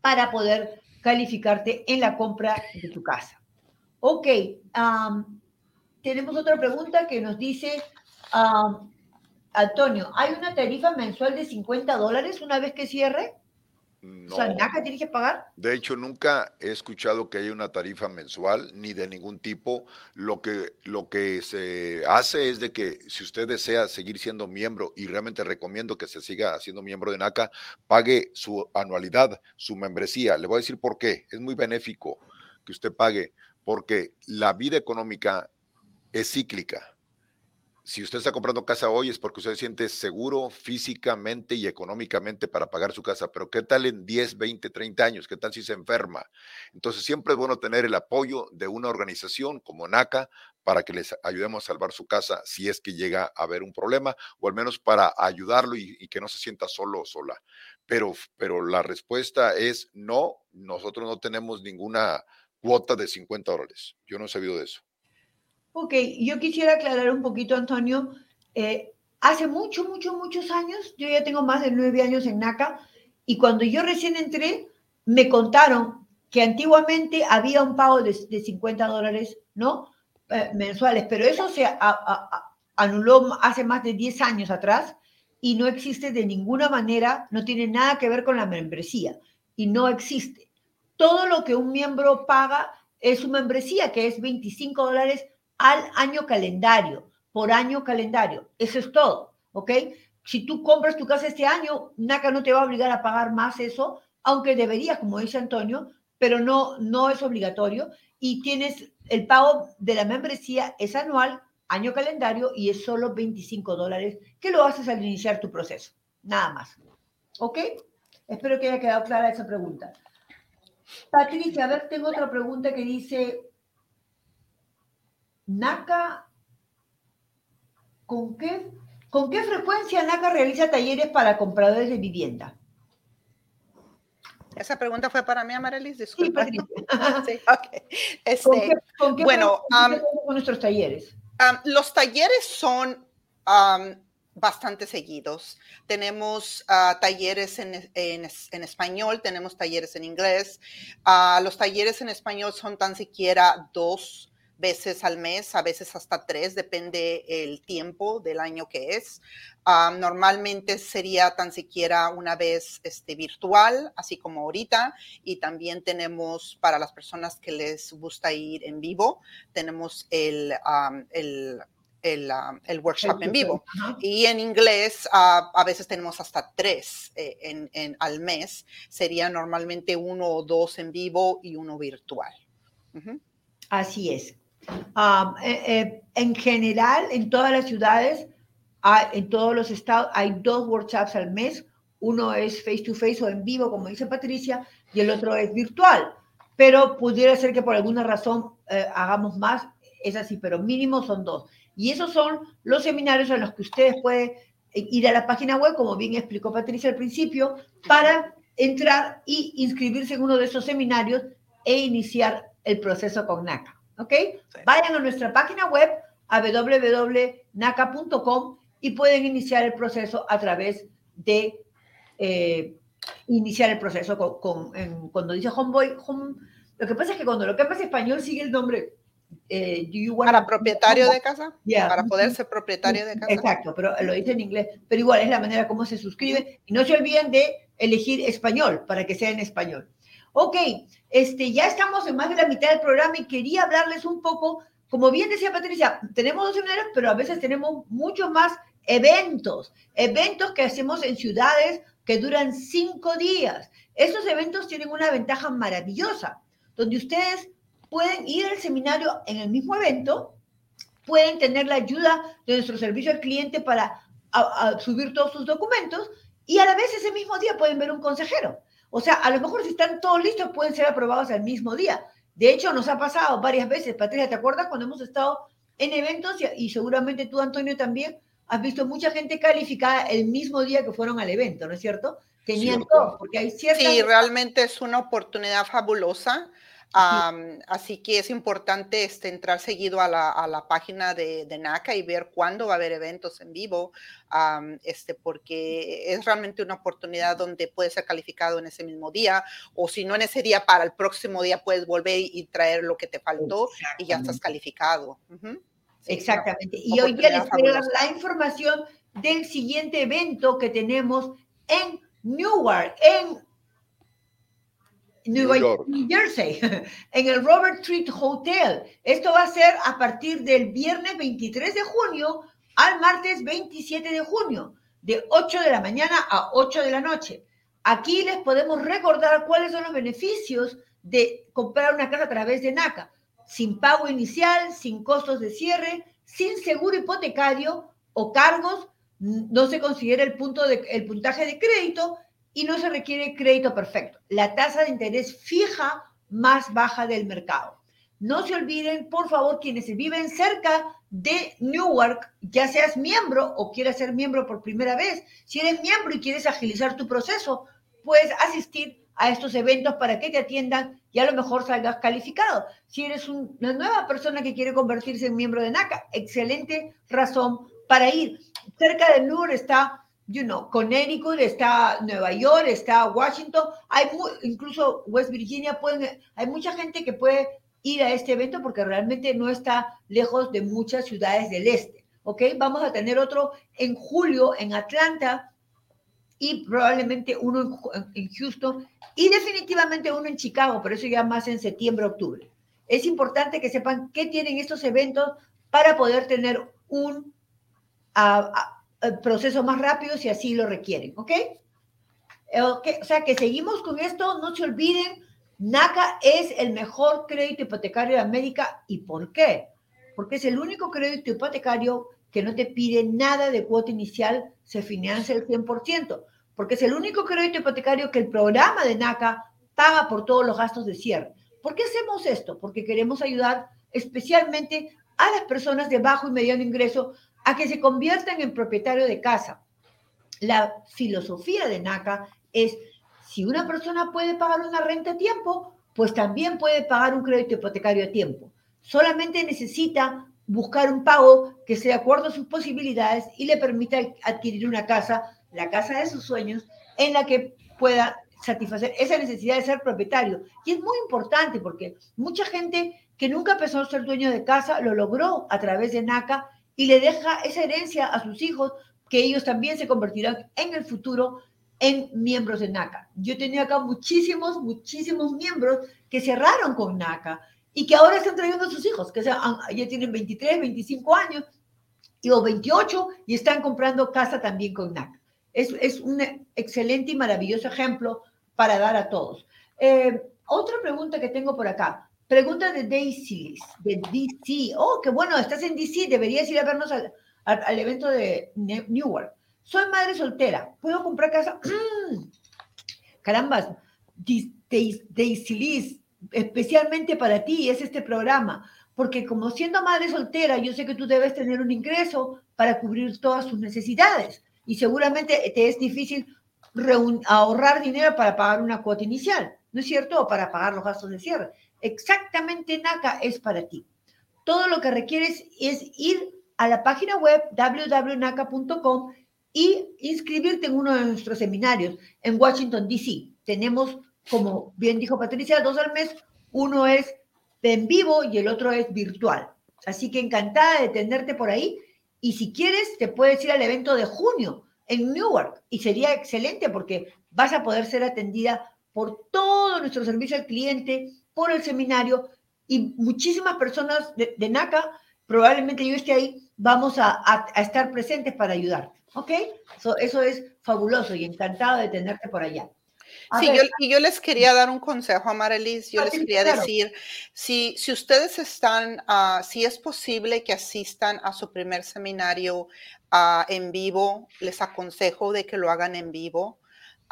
para poder calificarte en la compra de tu casa. Ok, tenemos otra pregunta que nos dice, Antonio, ¿hay una tarifa mensual de 50 dólares una vez que cierre? No. tiene que pagar. De hecho, nunca he escuchado que haya una tarifa mensual ni de ningún tipo. Lo que, lo que se hace es de que si usted desea seguir siendo miembro, y realmente recomiendo que se siga siendo miembro de NACA, pague su anualidad, su membresía. Le voy a decir por qué. Es muy benéfico que usted pague, porque la vida económica es cíclica si usted está comprando casa hoy es porque usted se siente seguro físicamente y económicamente para pagar su casa, pero ¿qué tal en 10, 20, 30 años? ¿Qué tal si se enferma? Entonces siempre es bueno tener el apoyo de una organización como NACA para que les ayudemos a salvar su casa si es que llega a haber un problema o al menos para ayudarlo y, que no se sienta solo o sola. Pero, pero la respuesta es no, nosotros no tenemos ninguna cuota de 50 dólares. Yo no he sabido de eso. Ok, yo quisiera aclarar un poquito, Antonio. Eh, hace mucho, mucho, muchos años, yo ya tengo más de nueve años en NACA, y cuando yo recién entré, me contaron que antiguamente había un pago de, de 50 dólares, ¿no? Eh, mensuales, pero eso se anuló hace más de 10 años atrás y no existe de ninguna manera, no tiene nada que ver con la membresía y no existe. Todo lo que un miembro paga es su membresía, que es 25 dólares al año calendario, por año calendario. Eso es todo, ¿ok? Si tú compras tu casa este año, NACA no te va a obligar a pagar más eso, aunque debería, como dice Antonio, pero no, no es obligatorio. Y tienes el pago de la membresía, es anual, año calendario, y es solo 25 dólares, que lo haces al iniciar tu proceso. Nada más. ¿Ok? Espero que haya quedado clara esa pregunta. Patricia, a ver, tengo otra pregunta que dice, NACA, ¿con qué, ¿con qué frecuencia NACA realiza talleres para compradores de vivienda? Esa pregunta fue para mí, Amarelis, disculpa. Sí, <laughs> sí, okay. este, ¿Con qué, con qué bueno, um, con nuestros talleres? Um, los talleres son um, bastante seguidos. Tenemos uh, talleres en, en, en, español, tenemos talleres en inglés. Uh, los talleres en español son tan siquiera dos veces al mes, a veces hasta tres, depende el tiempo del año que es. Uh, normalmente sería tan siquiera una vez este, virtual, así como ahorita, y también tenemos para las personas que les gusta ir en vivo, tenemos el, um, el el, el, workshop en vivo. Y en inglés uh, a veces tenemos hasta tres eh, en, en, al mes. Sería normalmente uno o dos en vivo y uno virtual. Uh -huh. Así es. Um, eh, eh, en general, en todas las ciudades, hay, en todos los estados, hay dos workshops al mes. Uno es face to face o en vivo, como dice Patricia, y el otro es virtual. Pero pudiera ser que por alguna razón eh, hagamos más, es así, pero mínimo son dos. Y esos son los seminarios en los que ustedes pueden ir a la página web, como bien explicó Patricia al principio, para entrar y inscribirse en uno de esos seminarios e iniciar el proceso con NACA. ¿Ok? Sí. Vayan a nuestra página web a www.naca.com y pueden iniciar el proceso a través de eh, iniciar el proceso con, con en, cuando dice homeboy, home, lo que pasa es que cuando lo cambias español sigue el nombre eh, para propietario de casa, yeah. para poder ser propietario de casa. Exacto, pero lo dice en inglés, pero igual es la manera como se suscribe y no se olviden de elegir español para que sea en español. Ok, este, ya estamos en más de la mitad del programa y quería hablarles un poco, como bien decía Patricia, tenemos dos seminarios, pero a veces tenemos muchos más eventos, eventos que hacemos en ciudades que duran cinco días. Estos eventos tienen una ventaja maravillosa, donde ustedes pueden ir al seminario en el mismo evento, pueden tener la ayuda de nuestro servicio al cliente para a, a subir todos sus documentos y a la vez ese mismo día pueden ver un consejero. O sea, a lo mejor si están todos listos pueden ser aprobados al mismo día. De hecho, nos ha pasado varias veces, Patricia, ¿te acuerdas cuando hemos estado en eventos y, y seguramente tú, Antonio, también has visto mucha gente calificada el mismo día que fueron al evento, ¿no es cierto? Tenían sí, todo, porque hay ciertas... Sí, realmente es una oportunidad fabulosa Um, así que es importante este, entrar seguido a la, a la página de, de, NACA y ver cuándo va a haber eventos en vivo, um, este, porque es realmente una oportunidad donde puedes ser calificado en ese mismo día, o si no en ese día, para el próximo día puedes volver y traer lo que te faltó y ya estás calificado. Uh -huh. sí, Exactamente. Y hoy día les dar la información del siguiente evento que tenemos en Newark, en New, York. New Jersey, <laughs> en el Robert Treat Hotel. Esto va a ser a partir del viernes 23 de junio al martes 27 de junio, de 8 de la mañana a 8 de la noche. Aquí les podemos recordar cuáles son los beneficios de comprar una casa a través de NACA. Sin pago inicial, sin costos de cierre, sin seguro hipotecario o cargos, no se considera el, punto de, el puntaje de crédito y no se requiere crédito perfecto. La tasa de interés fija más baja del mercado. No se olviden, por favor, quienes viven cerca de Newark, ya seas miembro o quieras ser miembro por primera vez, si eres miembro y quieres agilizar tu proceso, puedes asistir a estos eventos para que te atiendan y a lo mejor salgas calificado. Si eres un, una nueva persona que quiere convertirse en miembro de NACA, excelente razón para ir. Cerca de Newark está you know, Connecticut, está Nueva York, está Washington, hay incluso West Virginia, pueden, hay mucha gente que puede ir a este evento porque realmente no está lejos de muchas ciudades del este. ¿ok? Vamos a tener otro en julio en Atlanta y probablemente uno en, Houston y definitivamente uno en Chicago, pero eso ya más en septiembre, octubre. Es importante que sepan qué tienen estos eventos para poder tener un proceso más rápido si así lo requieren, ¿ok? Okay, o sea que seguimos con esto, no se olviden, NACA es el mejor crédito hipotecario de América. ¿Y por qué? Porque es el único crédito hipotecario que no te pide nada de cuota inicial, se financia el 100%, porque es el único crédito hipotecario que el programa de NACA paga por todos los gastos de cierre. ¿Por qué hacemos esto? Porque queremos ayudar especialmente a las personas de bajo y mediano ingreso a que se conviertan en propietario de casa. La filosofía de NACA es si una persona puede pagar una renta a tiempo, pues también puede pagar un crédito hipotecario a tiempo. Solamente necesita buscar un pago que sea de acuerdo a sus posibilidades y le permita adquirir una casa, la casa de sus sueños, en la que pueda satisfacer esa necesidad de ser propietario. Y es muy importante porque mucha gente que nunca pensó ser dueño de casa lo logró a través de NACA y le deja esa herencia a sus hijos que ellos también se convertirán en el futuro en miembros de NACA. Yo tenido acá muchísimos, muchísimos miembros que cerraron con NACA y que ahora están trayendo a sus hijos, que ya tienen 23, 25 años o 28 y están comprando casa también con NACA. Es, es un excelente y maravilloso ejemplo para dar a todos. Eh, otra pregunta que tengo por acá. Pregunta de Daisy, de DC. Oh, qué bueno, estás en DC, deberías ir a vernos al, evento de Newark. Soy madre soltera. ¿Puedo comprar casa? Mm. <clears throat> Caramba, Daisy Liz, especialmente para ti es este programa. Porque como siendo madre soltera, yo sé que tú debes tener un ingreso para cubrir todas tus necesidades. Y seguramente te es difícil ahorrar dinero para pagar una cuota inicial, ¿no es cierto? O para pagar los gastos de cierre. Exactamente NACA es para ti. Todo lo que requieres es ir a la página web www.naca.com y inscribirte en uno de nuestros seminarios en Washington, D.C. Tenemos, como bien dijo Patricia, dos al mes. Uno es en vivo y el otro es virtual. Así que encantada de tenerte por ahí. Y si quieres, te puedes ir al evento de junio en Newark y sería excelente porque vas a poder ser atendida por todo nuestro servicio al cliente, por el seminario y muchísimas personas de, NACA, probablemente yo esté ahí, vamos a, a estar presentes para ayudarte. ¿Ok? eso es fabuloso y encantado de tenerte por allá. sí, yo, y yo les quería dar un consejo a Marelis, yo les quería decir, si, si ustedes están, uh, si es posible que asistan a su primer seminario uh, en vivo, les aconsejo de que lo hagan en vivo.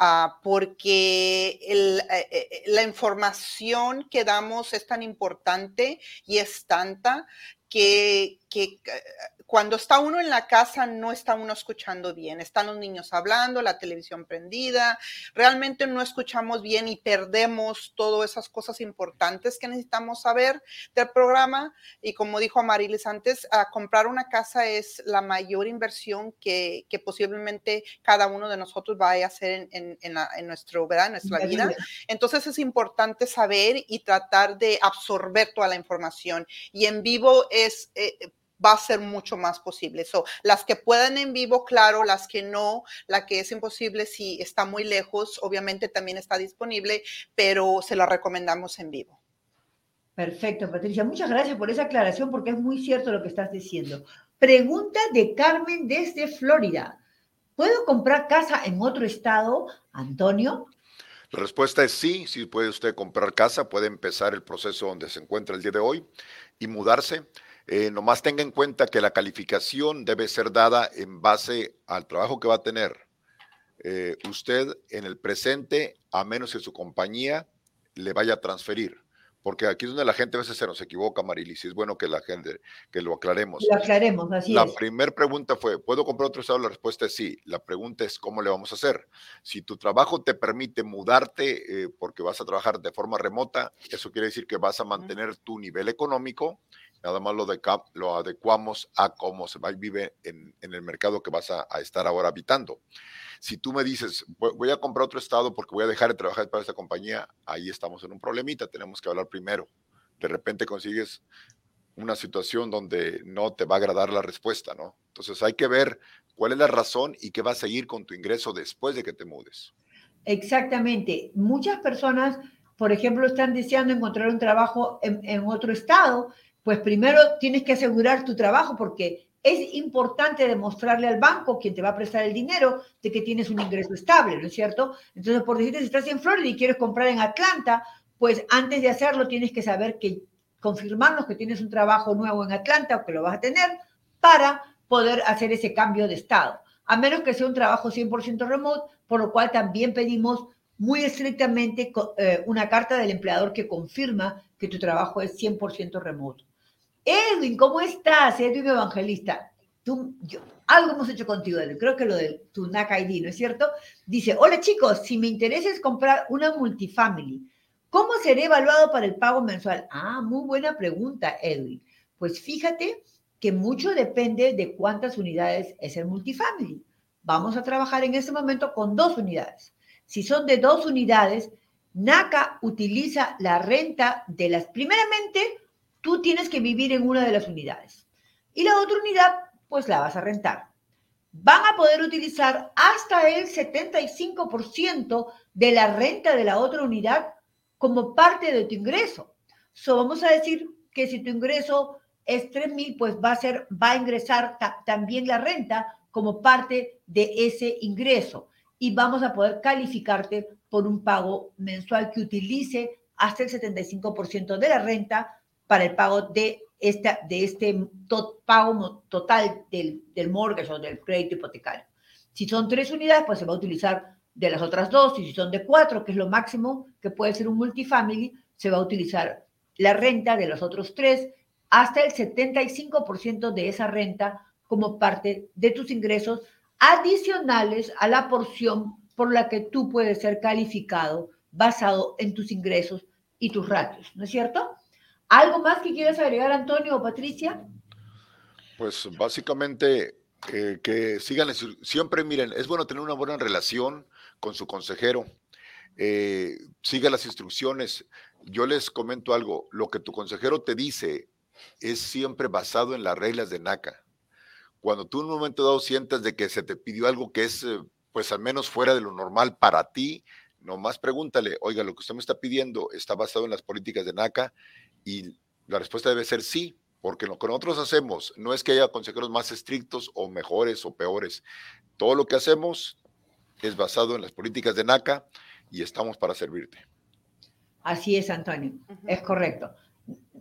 Uh, porque el, eh, eh, la información que damos es tan importante y es tanta que, que cuando está uno en la casa no está uno escuchando bien, están los niños hablando, la televisión prendida, realmente no escuchamos bien y perdemos todas esas cosas importantes que necesitamos saber del programa. Y como dijo Amarilis antes, a comprar una casa es la mayor inversión que, posiblemente cada uno de nosotros vaya a hacer en, nuestro, ¿verdad? nuestra vida. Entonces es importante saber y tratar de absorber toda la información. Y en vivo es... Eh, va a ser mucho más posible. So, las que puedan en vivo, claro, las que no, la que es imposible si está muy lejos, obviamente también está disponible, pero se la recomendamos en vivo. Perfecto, Patricia. Muchas gracias por esa aclaración porque es muy cierto lo que estás diciendo. Pregunta de Carmen desde Florida. ¿Puedo comprar casa en otro estado, Antonio? La respuesta es sí, si puede usted comprar casa, puede empezar el proceso donde se encuentra el día de hoy y mudarse. Eh, nomás tenga en cuenta que la calificación debe ser dada en base al trabajo que va a tener eh, usted en el presente, a menos que su compañía le vaya a transferir. Porque aquí es donde la gente a veces se nos equivoca, Marilis, y es bueno que la gente, que lo aclaremos. Lo aclaremos, así La es. primera pregunta fue, ¿puedo comprar otro estado? La respuesta es sí. La pregunta es, ¿cómo le vamos a hacer? Si tu trabajo te permite mudarte eh, porque vas a trabajar de forma remota, eso quiere decir que vas a mantener tu nivel económico, nada más lo, de, lo adecuamos a cómo se va y vive en, el mercado que vas a, estar ahora habitando. Si tú me dices, voy a comprar otro estado porque voy a dejar de trabajar para esta compañía, ahí estamos en un problemita, tenemos que hablar primero. De repente consigues una situación donde no te va a agradar la respuesta, ¿no? Entonces hay que ver cuál es la razón y qué va a seguir con tu ingreso después de que te mudes. Exactamente. Muchas personas, por ejemplo, están deseando encontrar un trabajo en otro estado, pues primero tienes que asegurar tu trabajo porque es importante demostrarle al banco, quien te va a prestar el dinero, de que tienes un ingreso estable, ¿no es cierto? Entonces, por decirte, si estás en Florida y quieres comprar en Atlanta, pues antes de hacerlo tienes que saber que confirmarnos que tienes un trabajo nuevo en Atlanta o que lo vas a tener para poder hacer ese cambio de estado. A menos que sea un trabajo 100% remote, por lo cual también pedimos muy estrictamente eh, una carta del empleador que confirma que tu trabajo es 100% remoto. Edwin, ¿cómo estás? Edwin Evangelista. Tú, yo, algo hemos hecho contigo, Edwin. Creo que lo de tu NAC ID, ¿no es cierto? Dice, hola chicos, si me interesa es comprar una multifamily, ¿cómo seré evaluado para el pago mensual? Ah, muy buena pregunta, Edwin. Pues fíjate que mucho depende de cuántas unidades es el multifamily. Vamos a trabajar en este momento con dos unidades. Si son de dos unidades, NACA utiliza la renta de las, primeramente, tú tienes que vivir en una de las unidades. Y la otra unidad, pues la vas a rentar. Van a poder utilizar hasta el 75% de la renta de la otra unidad como parte de tu ingreso. So, vamos a decir que si tu ingreso es 3 mil, pues va a, ser, va a ingresar también la renta como parte de ese ingreso. Y vamos a poder calificarte por un pago mensual que utilice hasta el 75% de la renta para el pago de, esta, de este pago total del, del mortgage o del crédito hipotecario. Si son tres unidades, pues se va a utilizar de las otras dos, y si son de cuatro, que es lo máximo que puede ser un multifamily, se va a utilizar la renta de los otros tres hasta el 75% de esa renta como parte de tus ingresos adicionales a la porción por la que tú puedes ser calificado basado en tus ingresos y tus ratios, ¿no es cierto? ¿Algo más que quieras agregar, Antonio o Patricia? Pues básicamente eh, que sigan, siempre miren, es bueno tener una buena relación con su consejero. Eh, siga las instrucciones. Yo les comento algo, lo que tu consejero te dice es siempre basado en las reglas de NACA. Cuando tú en un momento dado sientas de que se te pidió algo que es, eh, pues al menos fuera de lo normal para ti, nomás pregúntale, oiga, lo que usted me está pidiendo está basado en las políticas de NACA y la respuesta debe ser sí, porque lo que nosotros hacemos no es que haya consejeros más estrictos o mejores o peores. Todo lo que hacemos es basado en las políticas de NACA y estamos para servirte. Así es, Antonio, es correcto.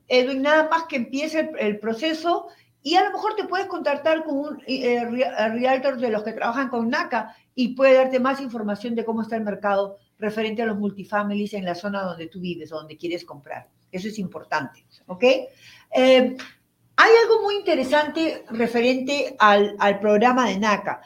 Edwin, nada más que empiece el, proceso y a lo mejor te puedes contactar con un eh, realtor de los que trabajan con NACA y puede darte más información de cómo está el mercado referente a los multifamilies en la zona donde tú vives o donde quieres comprar. Eso es importante, ¿ok? Eh, hay algo muy interesante referente al, al programa de NACA.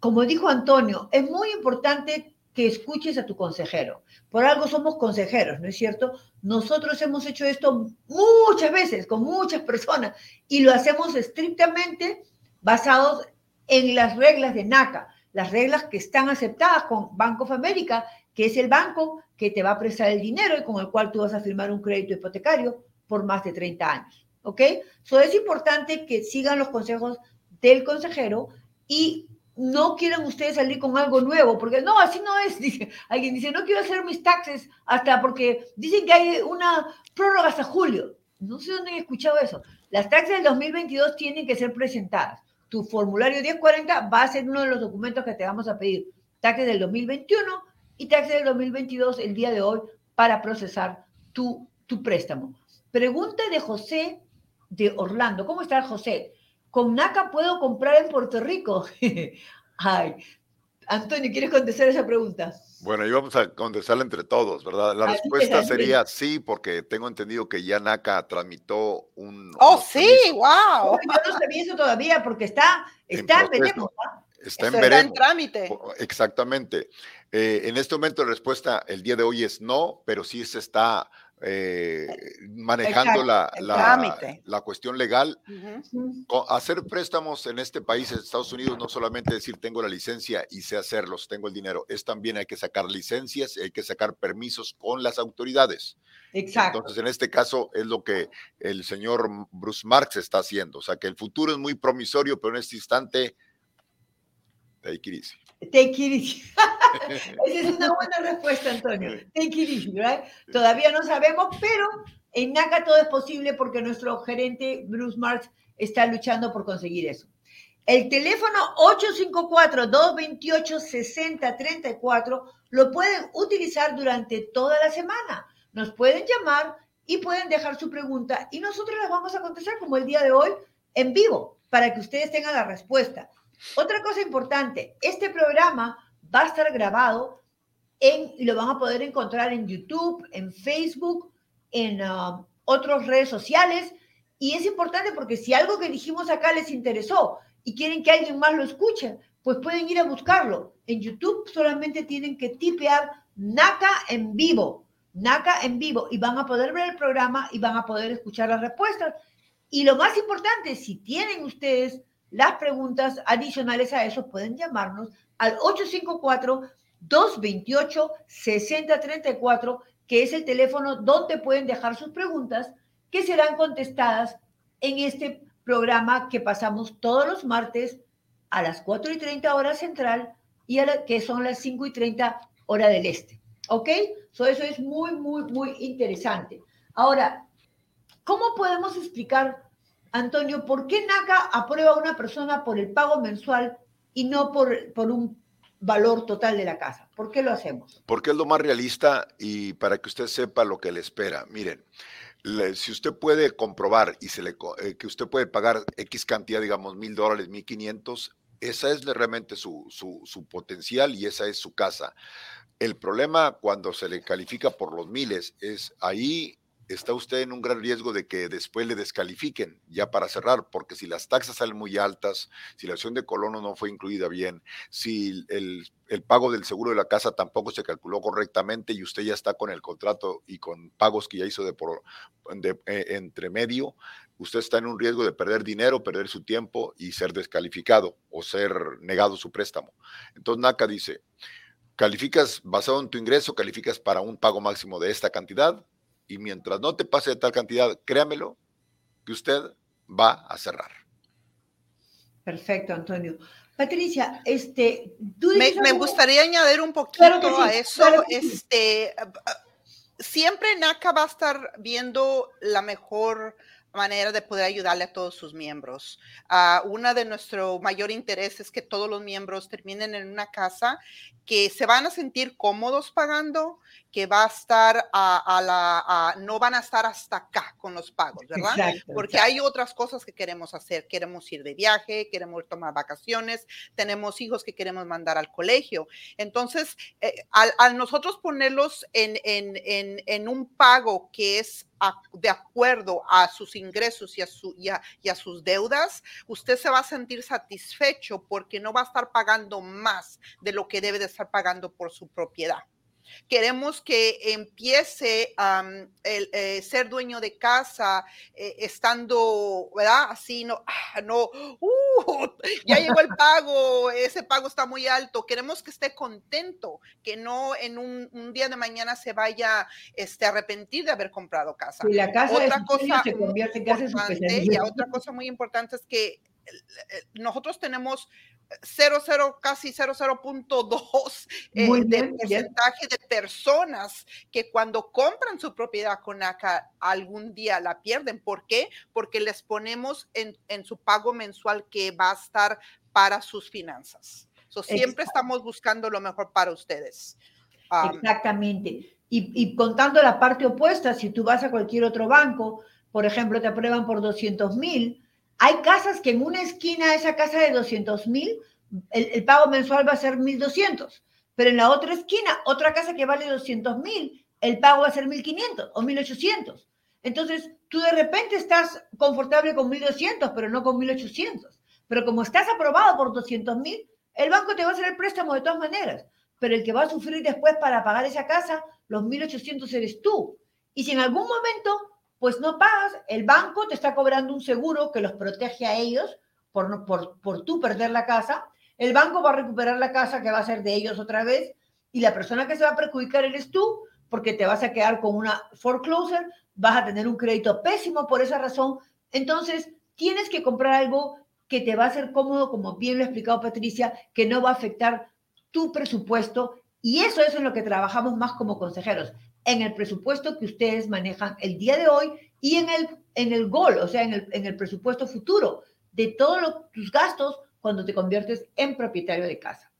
Como dijo Antonio, es muy importante que escuches a tu consejero. Por algo somos consejeros, ¿no es cierto? Nosotros hemos hecho esto muchas veces con muchas personas y lo hacemos estrictamente basados en las reglas de NACA, las reglas que están aceptadas con Bank of America que es el banco que te va a prestar el dinero y con el cual tú vas a firmar un crédito hipotecario por más de 30 años. ¿Ok? So es importante que sigan los consejos del consejero y no quieran ustedes salir con algo nuevo, porque no, así no es. <laughs> Dice, alguien dice, no quiero hacer mis taxes hasta porque dicen que hay una prórroga hasta julio. No sé dónde he escuchado eso. Las taxes del 2022 tienen que ser presentadas. Tu formulario 1040 va a ser uno de los documentos que te vamos a pedir. Taxes del 2021 y taxes del 2022 el día de hoy para procesar tu, tu préstamo. Pregunta de José de Orlando. ¿Cómo está José? ¿Con NACA puedo comprar en Puerto Rico? <laughs> Ay, Antonio, ¿quieres contestar esa pregunta? Bueno, íbamos a contestarla entre todos, ¿verdad? La respuesta sería sí, porque tengo entendido que ya NACA tramitó un... ¡Oh, sí! ¡Wow! Yo no sabía eso todavía porque está, está en, Está en, trámite. Exactamente. Eh, en este momento la respuesta el día de hoy es no, pero sí se está eh, manejando la, la, cuestión legal. Hacer préstamos en este país, en Estados Unidos, no solamente decir tengo la licencia y sé hacerlos, tengo el dinero, es también hay que sacar licencias, hay que sacar permisos con las autoridades. Exacto. Entonces, en este caso es lo que el señor Bruce Marx está haciendo. O sea, que el futuro es muy promisorio, pero en este instante, take it easy. Take it easy. <laughs> Esa es una buena respuesta, Antonio. Take it easy, right? Todavía no sabemos, pero en NACA todo es posible porque nuestro gerente Bruce Marx está luchando por conseguir eso. El teléfono 854-228-6034 lo pueden utilizar durante toda la semana. Nos pueden llamar y pueden dejar su pregunta y nosotros las vamos a contestar como el día de hoy en vivo para que ustedes tengan la respuesta. Otra cosa importante, este programa va a estar grabado en, y lo van a poder encontrar en YouTube, en Facebook, en uh, otras redes sociales. Y es importante porque si algo que dijimos acá les interesó y quieren que alguien más lo escuche, pues pueden ir a buscarlo. En YouTube solamente tienen que tipear NACA en vivo, NACA en vivo, y van a poder ver el programa y van a poder escuchar las respuestas. Y lo más importante, si tienen ustedes las preguntas adicionales a eso, pueden llamarnos al 854-228-6034, que es el teléfono donde pueden dejar sus preguntas, que serán contestadas en este programa que pasamos todos los martes a las 4 y 30 horas central y a que son las 5 y 30 hora del este. ¿Ok? eso es muy, muy, muy interesante. Ahora, ¿cómo podemos explicar Antonio, ¿por qué NACA aprueba a una persona por el pago mensual y no por, por un valor total de la casa? ¿Por qué lo hacemos? Porque es lo más realista y para que usted sepa lo que le espera. Miren, si usted puede comprobar y se le, eh, que usted puede pagar X cantidad, digamos, mil dólares, mil quinientos, esa es realmente su, su, su, potencial y esa es su casa. El problema cuando se le califica por los miles es ahí está usted en un gran riesgo de que después le descalifiquen, ya para cerrar, porque si las taxas salen muy altas, si la acción de colono no fue incluida bien, si el, pago del seguro de la casa tampoco se calculó correctamente y usted ya está con el contrato y con pagos que ya hizo de por de, eh, entre medio, usted está en un riesgo de perder dinero, perder su tiempo y ser descalificado o ser negado su préstamo. Entonces NACA dice, calificas basado en tu ingreso, calificas para un pago máximo de esta cantidad, y mientras no te pase de tal cantidad, créamelo, que usted va a cerrar. Perfecto, Antonio. Patricia, este, me, gustaría añadir un poquito a eso. este, siempre NACA va a estar viendo la mejor manera de poder ayudarle a todos sus miembros. Uh, una de nuestro mayor interés es que todos los miembros terminen en una casa que se van a sentir cómodos pagando, que va a estar a, la, no van a estar hasta acá con los pagos, ¿verdad? Porque hay otras cosas que queremos hacer. Queremos ir de viaje, queremos tomar vacaciones, tenemos hijos que queremos mandar al colegio. Entonces, eh, al, nosotros ponerlos en, en, en, un pago que es de acuerdo a sus ingresos y a, su, y a, sus deudas, usted se va a sentir satisfecho porque no va a estar pagando más de lo que debe de estar pagando por su propiedad. Queremos que empiece el eh, ser dueño de casa eh, estando, ¿verdad? Así, no, ah, no, uh, <laughs> ya llegó el pago, ese pago está muy alto. Queremos que esté contento, que no en un, día de mañana se vaya este, a arrepentir de haber comprado casa. Y la casa otra cosa se convierte en casa y otra cosa muy importante es que nosotros tenemos 00, casi 00.2 eh, de porcentaje de personas que cuando compran su propiedad con ACA algún día la pierden. ¿Por qué? Porque les ponemos en, en su pago mensual que va a estar para sus finanzas. siempre estamos buscando lo mejor para ustedes. Exactamente. Y, y contando la parte opuesta, si tú vas a cualquier otro banco, por ejemplo, te aprueban por 200 mil, hay casas que en una esquina, esa casa de 200 mil, el, pago mensual va a ser 1.200, pero en la otra esquina, otra casa que vale 200 mil, el pago va a ser 1.500 o 1.800. Entonces, tú de repente estás confortable con 1.200, pero no con 1.800. Pero como estás aprobado por 200 mil, el banco te va a hacer el préstamo de todas maneras. Pero el que va a sufrir después para pagar esa casa, los 1.800 eres tú. Y si en algún momento, pues no pagas, el banco te está cobrando un seguro que los protege a ellos por, por, por tú perder la casa. El banco va a recuperar la casa que va a ser de ellos otra vez y la persona que se va a perjudicar eres tú porque te vas a quedar con una foreclosure, vas a tener un crédito pésimo por esa razón. Entonces, tienes que comprar algo que te va a hacer cómodo, como bien lo ha explicado Patricia, que no va a afectar tu presupuesto. Y eso, es lo que trabajamos más como consejeros, en el presupuesto que ustedes manejan el día de hoy y en el, en el goal, o sea, en el, en el presupuesto futuro de todos tus gastos cuando te conviertes en propietario de casa.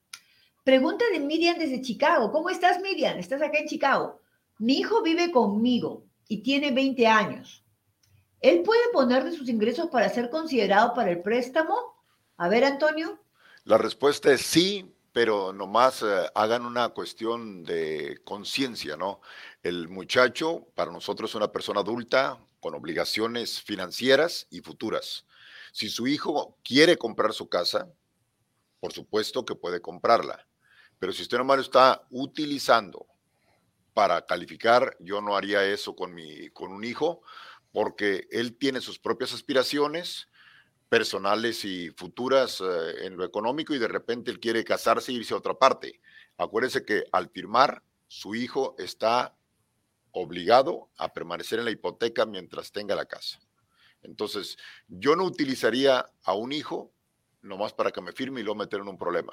Pregunta de Miriam desde Chicago. ¿Cómo estás, Miriam? Estás acá en Chicago. Mi hijo vive conmigo y tiene 20 años. ¿Él puede poner de sus ingresos para ser considerado para el préstamo? A ver, Antonio. La respuesta es sí, pero nomás eh, hagan una cuestión de conciencia, ¿no? El muchacho para nosotros es una persona adulta con obligaciones financieras y futuras. Si su hijo quiere comprar su casa, por supuesto que puede comprarla. Pero si usted nomás lo está utilizando para calificar, yo no haría eso con, mi, con un hijo, porque él tiene sus propias aspiraciones, personales y futuras eh, en lo económico y de repente él quiere casarse e irse a otra parte. Acuérdese que al firmar, su hijo está obligado a permanecer en la hipoteca mientras tenga la casa. Entonces, yo no utilizaría a un hijo nomás para que me firme y luego meter en un problema.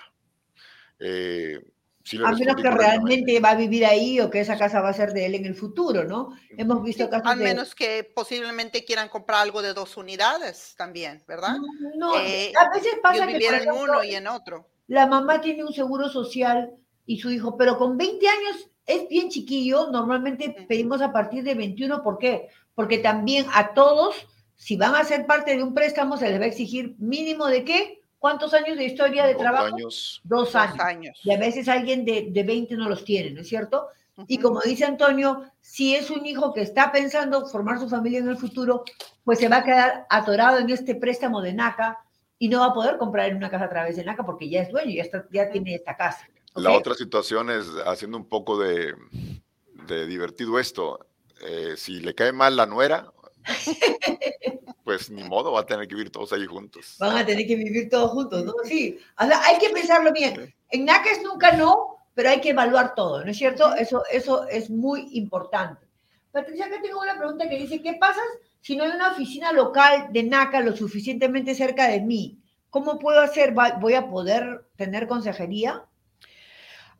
Eh, sí A menos que realmente va a vivir ahí o que esa casa va a ser de él en el futuro, ¿no? Hemos visto casos Al de... menos que posiblemente quieran comprar algo de dos unidades también, ¿verdad? No, Eh, a veces pasa que, viviera por en ejemplo, uno y en otro. la mamá tiene un seguro social y su hijo, pero con 20 años es bien chiquillo, normalmente pedimos a partir de 21, ¿por qué? Porque también a todos, si van a ser parte de un préstamo, se les va a exigir mínimo de qué? ¿Cuántos años de historia de Dos trabajo? años. Dos Dos años. años. Y a veces alguien de, de 20 no los tiene, ¿no es cierto? Y como dice Antonio, si es un hijo que está pensando formar su familia en el futuro, pues se va a quedar atorado en este préstamo de NACA y no va a poder comprar en una casa a través de NACA porque ya es dueño, ya, está, ya tiene esta casa. La ¿ok? otra situación es haciendo un poco de, de divertido esto. eh, si le cae mal la nuera, pues ni modo, va a tener que vivir todos ahí juntos. Van a tener que vivir todos juntos, ¿no? Sí, o sea, hay que pensarlo bien. En NACA es nunca no, pero hay que evaluar todo, ¿no es cierto? Eso, eso es muy importante. Patricia, acá tengo una pregunta que dice, ¿qué pasa si no hay una oficina local de NACA lo suficientemente cerca de mí? ¿Cómo puedo hacer? ¿Voy a poder tener consejería?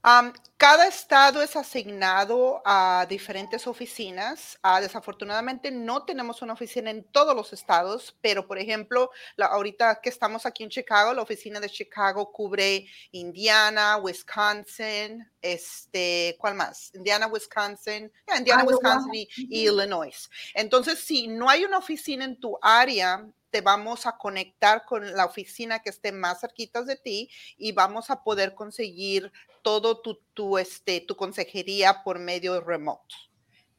Am, cada estado es asignado a diferentes oficinas. Ah, desafortunadamente no tenemos una oficina en todos los estados, pero por ejemplo, la- ahorita que estamos aquí en Chicago, la oficina de Chicago cubre Indiana, Wisconsin, este, ¿cuál más? Indiana, Wisconsin, Indiana. Wisconsin y, y Illinois. Entonces, si no hay una oficina en tu área, te vamos a conectar con la oficina que esté más cerquita de ti y vamos a poder conseguir todo tu, tu, este, tu consejería por medio remoto.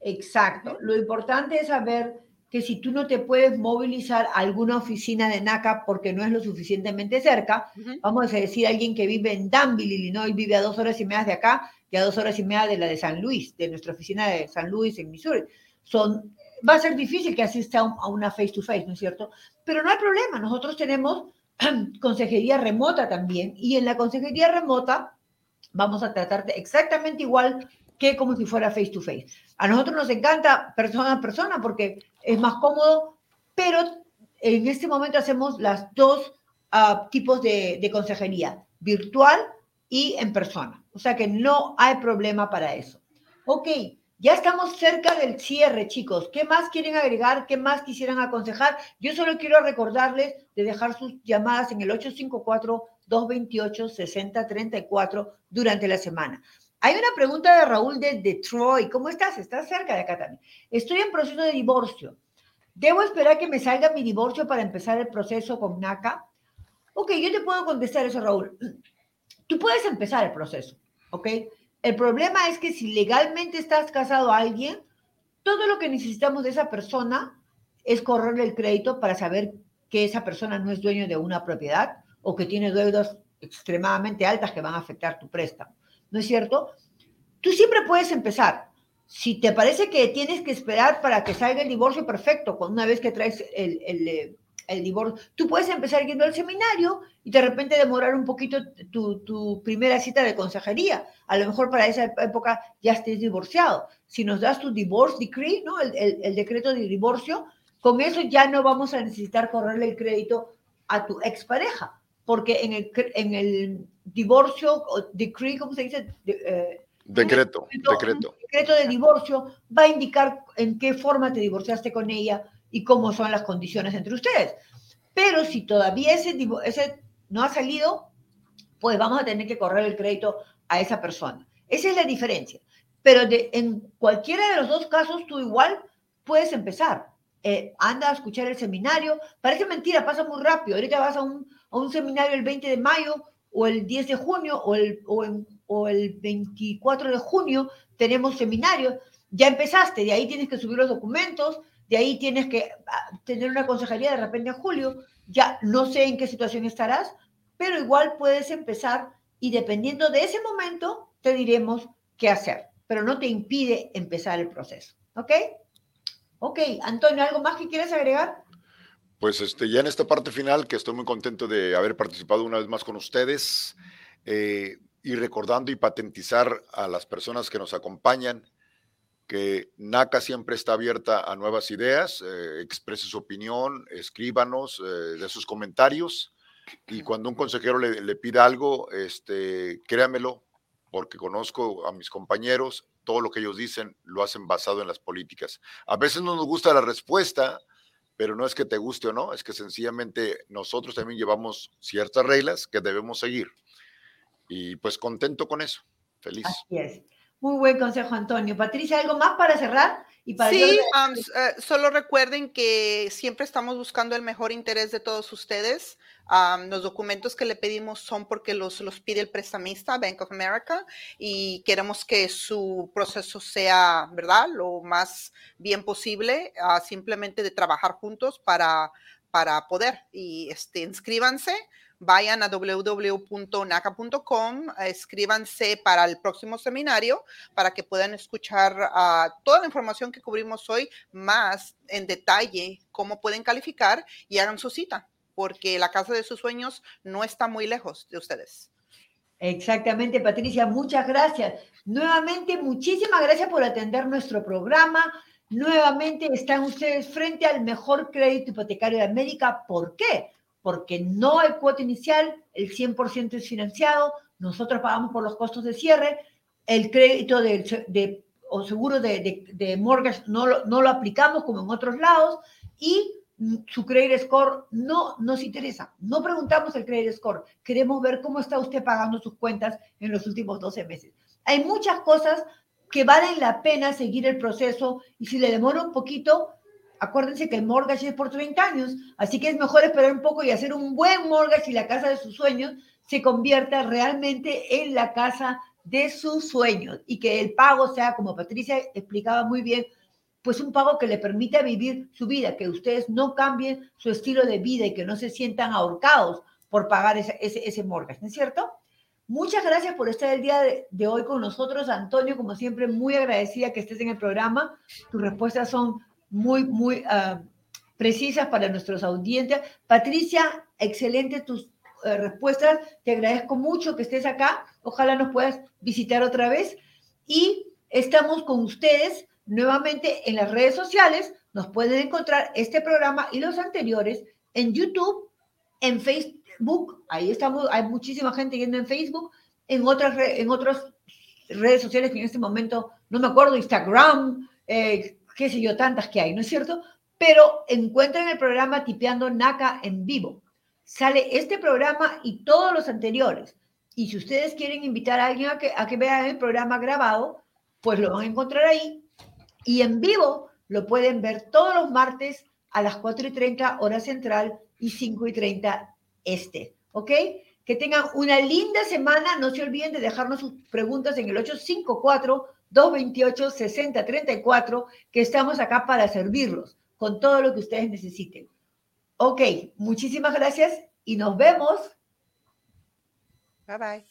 Exacto. Lo importante es saber que si tú no te puedes movilizar a alguna oficina de NACA porque no es lo suficientemente cerca, vamos a decir alguien que vive en Danville, Illinois, vive a dos horas y media de acá y a dos horas y media de la de San Luis, de nuestra oficina de San Luis en Missouri. Son, va a ser difícil que asista a un- a una face to face, ¿no es cierto? Pero no hay problema, nosotros tenemos <clears throat> consejería remota también y en la consejería remota vamos a tratarte exactamente igual que como si fuera face to face. A nosotros nos encanta persona a persona porque es más cómodo, pero en este momento hacemos las dos ah, tipos de, de consejería, virtual y en persona. O sea que no hay problema para eso. Ok, ya estamos cerca del cierre, chicos. ¿Qué más quieren agregar? ¿Qué más quisieran aconsejar? Yo solo quiero recordarles de dejar sus llamadas en el 854-228-6034 durante la semana. Hay una pregunta de Raúl de Detroit. ¿Cómo estás? Estás cerca de acá también. Estoy en proceso de divorcio. ¿Debo esperar que me salga mi divorcio para empezar el proceso con NACA? Ok, yo te puedo contestar eso, Raúl. Tú puedes empezar el proceso, ¿ok? El problema es que si legalmente estás casado a alguien, todo lo que necesitamos de esa persona es correrle el crédito para saber que esa persona no es dueño de una propiedad o que tiene deudas extremadamente altas que van a afectar tu préstamo. ¿No es cierto? Tú siempre puedes empezar. Si te parece que tienes que esperar para que salga el divorcio, perfecto, una vez que traes el, el, el divorcio, tú puedes empezar yendo al seminario y de repente demorar un poquito tu, tu, primera cita de consejería. A lo mejor para esa época ya estés divorciado. Si nos das tu divorce decree, ¿no? El, el, el, decreto de divorcio, con eso ya no vamos a necesitar correrle el crédito a tu expareja, porque en el, en el divorcio, o decree, ¿cómo se dice? De, eh, decreto, decreto, decreto. decreto de divorcio va a indicar en qué forma te divorciaste con ella y cómo son las condiciones entre ustedes. Pero si todavía ese, ese no ha salido, pues vamos a tener que correr el crédito a esa persona. Esa es la diferencia. Pero de, en cualquiera de los dos casos, tú igual puedes empezar. Eh, anda a escuchar el seminario. Parece mentira, pasa muy rápido. Ahorita vas a un, a un seminario el 20 de mayo o el 10 de junio o el, o, en, o el 24 de junio tenemos seminario. Ya empezaste, de ahí tienes que subir los documentos, de ahí tienes que ah, tener una consejería de repente en julio, ya no sé en qué situación estarás, pero igual puedes empezar y dependiendo de ese momento te diremos qué hacer, pero no te impide empezar el proceso, ¿ok? Ok, Antonio, ¿algo más que quieres agregar? Pues este, ya en esta parte final, que estoy muy contento de haber participado una vez más con ustedes eh, y recordando y patentizar a las personas que nos acompañan que NACA siempre está abierta a nuevas ideas, eh, exprese su opinión, escríbanos eh, de sus comentarios y cuando un consejero le, le, pida algo, este, créamelo, porque conozco a mis compañeros, todo lo que ellos dicen lo hacen basado en las políticas. A veces no nos gusta la respuesta, pero no es que te guste o no, es que sencillamente nosotros también llevamos ciertas reglas que debemos seguir. Y pues contento con eso, feliz. Así es. Muy buen consejo, Antonio. Patricia, ¿algo más para cerrar? Y para sí, um, uh, solo recuerden que siempre estamos buscando el mejor interés de todos ustedes. Um, los documentos que le pedimos son porque los, los pide el prestamista, Bank of America, y queremos que su proceso sea, ¿verdad?, lo más bien posible, uh, simplemente de trabajar juntos para, para poder. Y este, inscríbanse vayan a www.naca.com, escríbanse para el próximo seminario para que puedan escuchar uh, toda la información que cubrimos hoy, más en detalle cómo pueden calificar y hagan su cita, porque la casa de sus sueños no está muy lejos de ustedes. Exactamente, Patricia, muchas gracias. Nuevamente, muchísimas gracias por atender nuestro programa. Nuevamente están ustedes frente al mejor crédito hipotecario de América. ¿Por qué? Porque no hay cuota inicial, el 100% es financiado, nosotros pagamos por los costos de cierre, el crédito de, de o seguro de, de, de mortgage no lo, no lo aplicamos como en otros lados y su credit score no nos interesa. No preguntamos el credit score, queremos ver cómo está usted pagando sus cuentas en los últimos 12 meses. Hay muchas cosas que valen la pena seguir el proceso y si le demora un poquito, acuérdense que el mortgage es por 30 años, así que es mejor esperar un poco y hacer un buen mortgage y la casa de sus sueños se convierta realmente en la casa de sus sueños y que el pago sea, como Patricia explicaba muy bien, pues un pago que le permita vivir su vida, que ustedes no cambien su estilo de vida y que no se sientan ahorcados por pagar ese, ese, ese mortgage, ¿no es cierto? Muchas gracias por estar el día de, de, hoy con nosotros, Antonio, como siempre, muy agradecida que estés en el programa. Tus respuestas son muy, muy uh, precisas para nuestros audientes. Patricia, excelente tus uh, respuestas. Te agradezco mucho que estés acá. Ojalá nos puedas visitar otra vez. Y estamos con ustedes nuevamente en las redes sociales. Nos pueden encontrar este programa y los anteriores en YouTube, en Facebook. Ahí estamos. Hay muchísima gente yendo en Facebook. En otras, en otras redes sociales que en este momento no me acuerdo, Instagram, eh, qué sé yo, tantas que hay, ¿no es cierto? Pero encuentren el programa Tipeando NACA en vivo. Sale este programa y todos los anteriores. Y si ustedes quieren invitar a alguien a que, a vea el programa grabado, pues lo van a encontrar ahí. Y en vivo lo pueden ver todos los martes a las 4 y 30 hora central y 5 y 30 este. ¿Ok? Que tengan una linda semana. No se olviden de dejarnos sus preguntas en el 854 228-6034, que estamos acá para servirlos con todo lo que ustedes necesiten. Ok, muchísimas gracias y nos vemos. Bye bye.